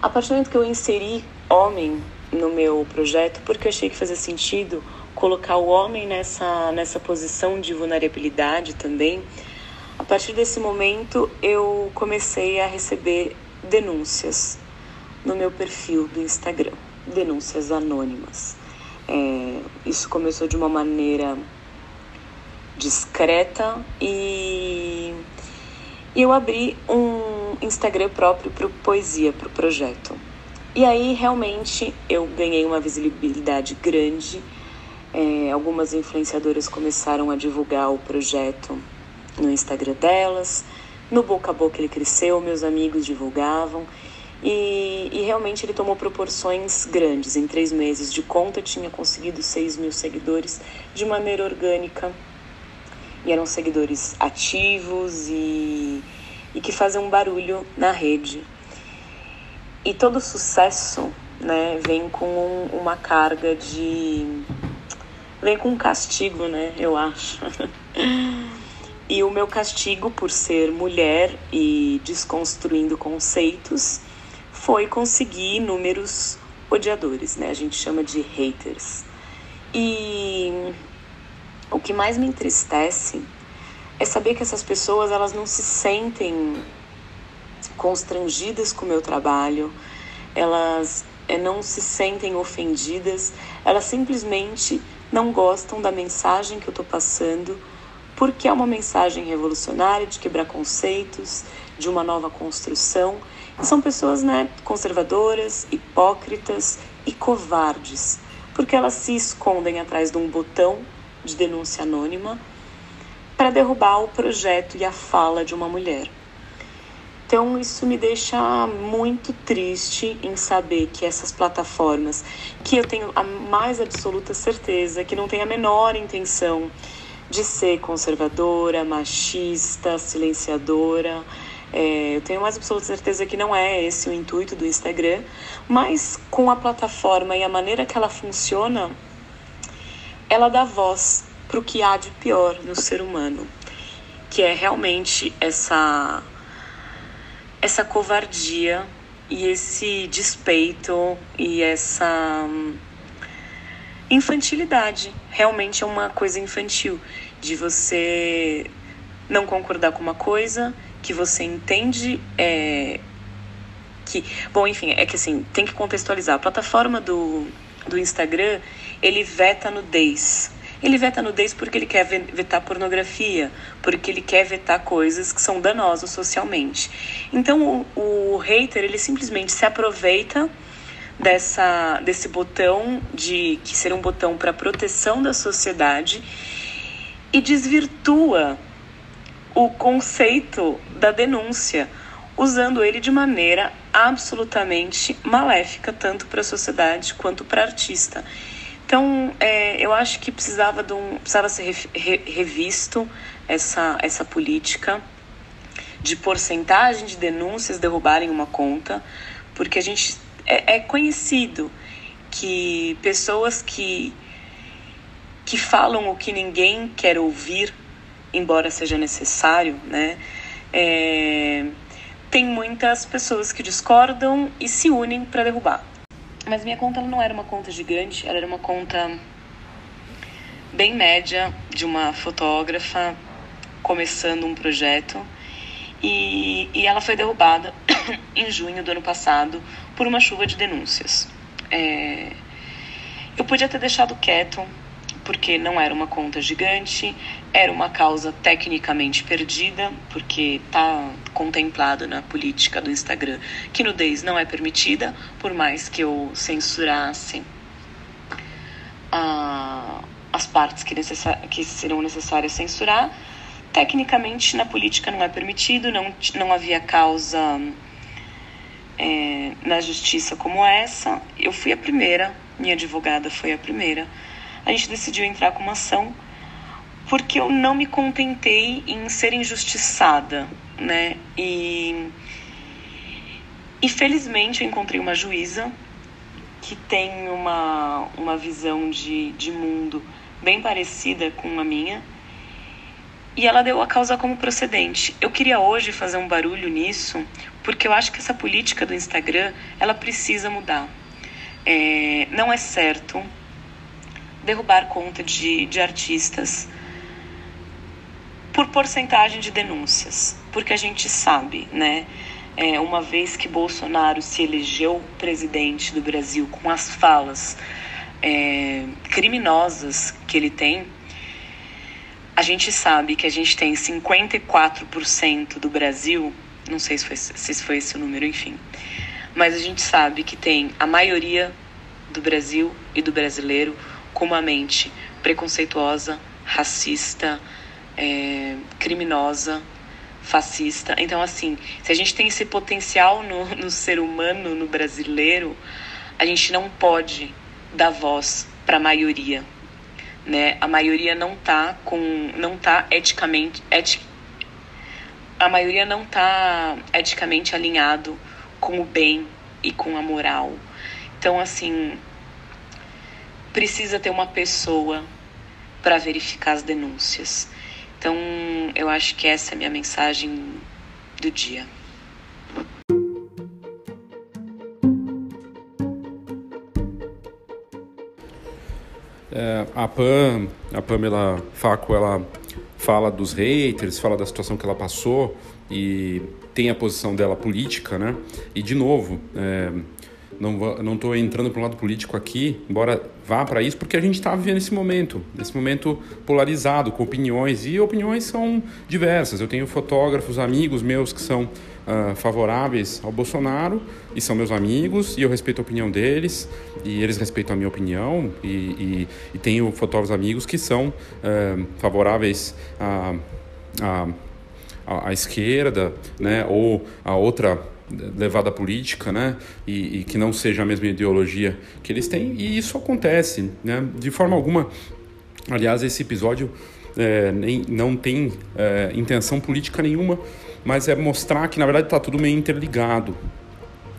A partir do momento que eu inseri homem no meu projeto porque eu achei que fazia sentido colocar o homem nessa, nessa posição de vulnerabilidade também. A partir desse momento, eu comecei a receber denúncias no meu perfil do Instagram, denúncias anônimas. É, isso começou de uma maneira discreta e, eu abri um Instagram próprio para poesia, para o projeto. E aí realmente eu ganhei uma visibilidade grande. É, algumas influenciadoras começaram a divulgar o projeto no Instagram delas. No boca a boca ele cresceu, meus amigos divulgavam. E, e, realmente ele tomou proporções grandes. Em três meses de conta, tinha conseguido 6 mil seguidores de maneira orgânica. E eram seguidores ativos e, e que fazem um barulho na rede. E todo sucesso né, vem com um, uma carga de. vem com um castigo, né? Eu acho. e o meu castigo por ser mulher e desconstruindo conceitos foi conseguir números odiadores, né? A gente chama de haters. E o que mais me entristece é saber que essas pessoas elas não se sentem constrangidas com o meu trabalho, elas é, não se sentem ofendidas, elas simplesmente não gostam da mensagem que eu estou passando, porque é uma mensagem revolucionária de quebrar conceitos, de uma nova construção. São pessoas né, conservadoras, hipócritas e covardes, porque elas se escondem atrás de um botão de denúncia anônima para derrubar o projeto e a fala de uma mulher. Então isso me deixa muito triste em saber que essas plataformas, que eu tenho a mais absoluta certeza que não tem a menor intenção de ser conservadora, machista, silenciadora, é, eu tenho mais absoluta certeza que não é esse o intuito do Instagram, mas com a plataforma e a maneira que ela funciona, ela dá voz para o que há de pior no ser humano, que é realmente essa essa covardia e esse despeito e essa hum, infantilidade. Realmente é uma coisa infantil de você não concordar com uma coisa que você entende é, que bom enfim é que assim tem que contextualizar a plataforma do, do Instagram ele veta nudez ele veta nudez porque ele quer vetar pornografia, porque ele quer vetar coisas que são danosas socialmente. Então o, o hater ele simplesmente se aproveita dessa desse botão de que seria um botão para proteção da sociedade e desvirtua o conceito da denúncia, usando ele de maneira absolutamente maléfica tanto para a sociedade quanto para artista. Então, é, eu acho que precisava, de um, precisava ser re, revisto essa, essa política de porcentagem de denúncias derrubarem uma conta, porque a gente é, é conhecido que pessoas que, que falam o que ninguém quer ouvir, embora seja necessário, né? É, tem muitas pessoas que discordam e se unem para derrubar. Mas minha conta não era uma conta gigante, ela era uma conta bem média de uma fotógrafa começando um projeto. E, e ela foi derrubada em junho do ano passado por uma chuva de denúncias. É, eu podia ter deixado quieto, porque não era uma conta gigante, era uma causa tecnicamente perdida, porque está contemplado na política do Instagram que nudez não é permitida, por mais que eu censurasse ah, as partes que, que serão necessárias censurar. Tecnicamente, na política não é permitido, não, não havia causa é, na justiça como essa. Eu fui a primeira, minha advogada foi a primeira a gente decidiu entrar com uma ação porque eu não me contentei em ser injustiçada, né? E, e felizmente eu encontrei uma juíza que tem uma, uma visão de, de mundo bem parecida com a minha e ela deu a causa como procedente. Eu queria hoje fazer um barulho nisso porque eu acho que essa política do Instagram ela precisa mudar. É, não é certo derrubar conta de, de artistas por porcentagem de denúncias, porque a gente sabe, né? É, uma vez que Bolsonaro se elegeu presidente do Brasil com as falas é, criminosas que ele tem, a gente sabe que a gente tem 54% do Brasil, não sei se foi, se foi esse o número, enfim, mas a gente sabe que tem a maioria do Brasil e do brasileiro com uma mente preconceituosa, racista, é, criminosa, fascista. Então, assim, se a gente tem esse potencial no, no ser humano, no brasileiro, a gente não pode dar voz para a maioria, né? A maioria não tá com, não tá eticamente, etic, a maioria não tá eticamente alinhado com o bem e com a moral. Então, assim, precisa ter uma pessoa para verificar as denúncias. Então, eu acho que essa é a minha mensagem do dia. É, a Pam, a Pamela Faco, ela fala dos haters, fala da situação que ela passou e tem a posição dela política, né? E de novo, é, não estou entrando para o lado político aqui, embora vá para isso, porque a gente está vivendo esse momento, esse momento polarizado, com opiniões, e opiniões são diversas. Eu tenho fotógrafos, amigos meus que são uh, favoráveis ao Bolsonaro, e são meus amigos, e eu respeito a opinião deles, e eles respeitam a minha opinião, e, e, e tenho fotógrafos amigos que são uh, favoráveis a, a, a, a esquerda, né, ou a outra levada política, né? E, e, que não seja a mesma ideologia que eles têm. E isso acontece, né? De forma alguma. Aliás, esse episódio é, nem, não tem é, intenção política nenhuma, mas é mostrar que na verdade está tudo meio interligado.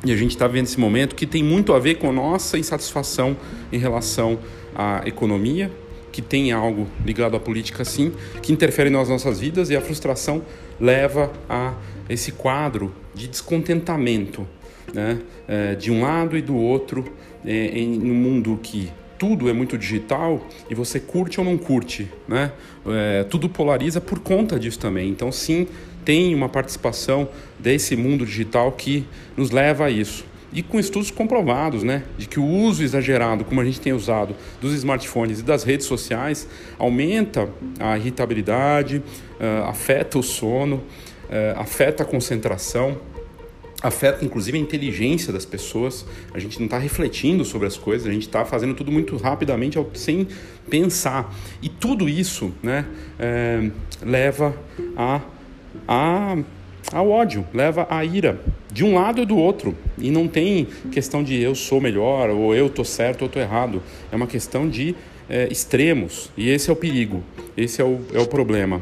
E a gente está vendo esse momento que tem muito a ver com a nossa insatisfação em relação à economia, que tem algo ligado à política sim, que interfere nas nossas vidas e a frustração leva a esse quadro de descontentamento, né? É, de um lado e do outro, é, em um mundo que tudo é muito digital e você curte ou não curte, né? É, tudo polariza por conta disso também. Então, sim, tem uma participação desse mundo digital que nos leva a isso. E com estudos comprovados, né, de que o uso exagerado, como a gente tem usado, dos smartphones e das redes sociais, aumenta a irritabilidade, uh, afeta o sono, é, afeta a concentração, afeta inclusive a inteligência das pessoas. A gente não está refletindo sobre as coisas, a gente está fazendo tudo muito rapidamente, sem pensar. E tudo isso né, é, leva a, a, ao ódio, leva à ira, de um lado e do outro. E não tem questão de eu sou melhor, ou eu estou certo ou estou errado. É uma questão de é, extremos. E esse é o perigo, esse é o, é o problema.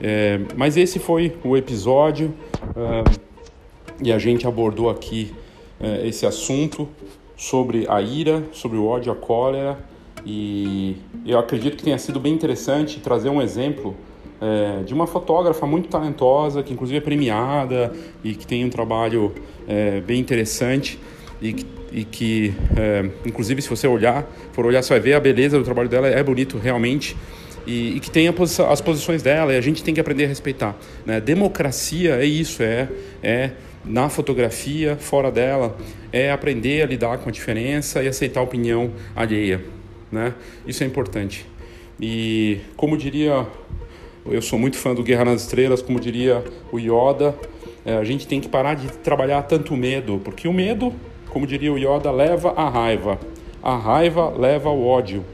É, mas esse foi o episódio uh, e a gente abordou aqui uh, esse assunto sobre a ira, sobre o ódio, a cólera e eu acredito que tenha sido bem interessante trazer um exemplo é, de uma fotógrafa muito talentosa, que inclusive é premiada e que tem um trabalho é, bem interessante e que, e que é, inclusive se você olhar, for olhar, você vai ver a beleza do trabalho dela, é bonito realmente e, e que tem posição, as posições dela e a gente tem que aprender a respeitar. Né? Democracia é isso, é, é na fotografia, fora dela, é aprender a lidar com a diferença e aceitar a opinião alheia. Né? Isso é importante. E como diria, eu sou muito fã do Guerra nas Estrelas, como diria o Yoda, é, a gente tem que parar de trabalhar tanto medo, porque o medo, como diria o Yoda, leva à raiva. A raiva leva ao ódio.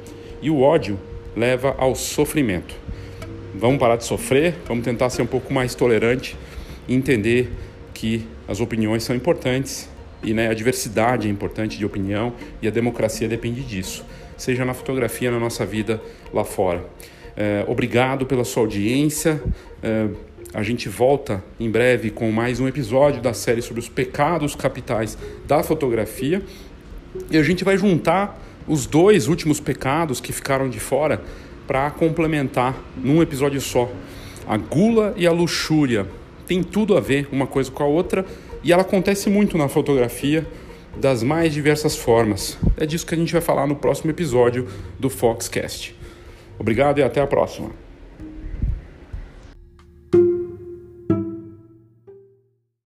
E o ódio leva ao sofrimento. Vamos parar de sofrer, vamos tentar ser um pouco mais tolerante e entender que as opiniões são importantes e né, a diversidade é importante de opinião e a democracia depende disso, seja na fotografia, na nossa vida lá fora. É, obrigado pela sua audiência. É, a gente volta em breve com mais um episódio da série sobre os pecados capitais da fotografia e a gente vai juntar os dois últimos pecados que ficaram de fora para complementar num episódio só. A gula e a luxúria tem tudo a ver uma coisa com a outra e ela acontece muito na fotografia das mais diversas formas. É disso que a gente vai falar no próximo episódio do Foxcast. Obrigado e até a próxima.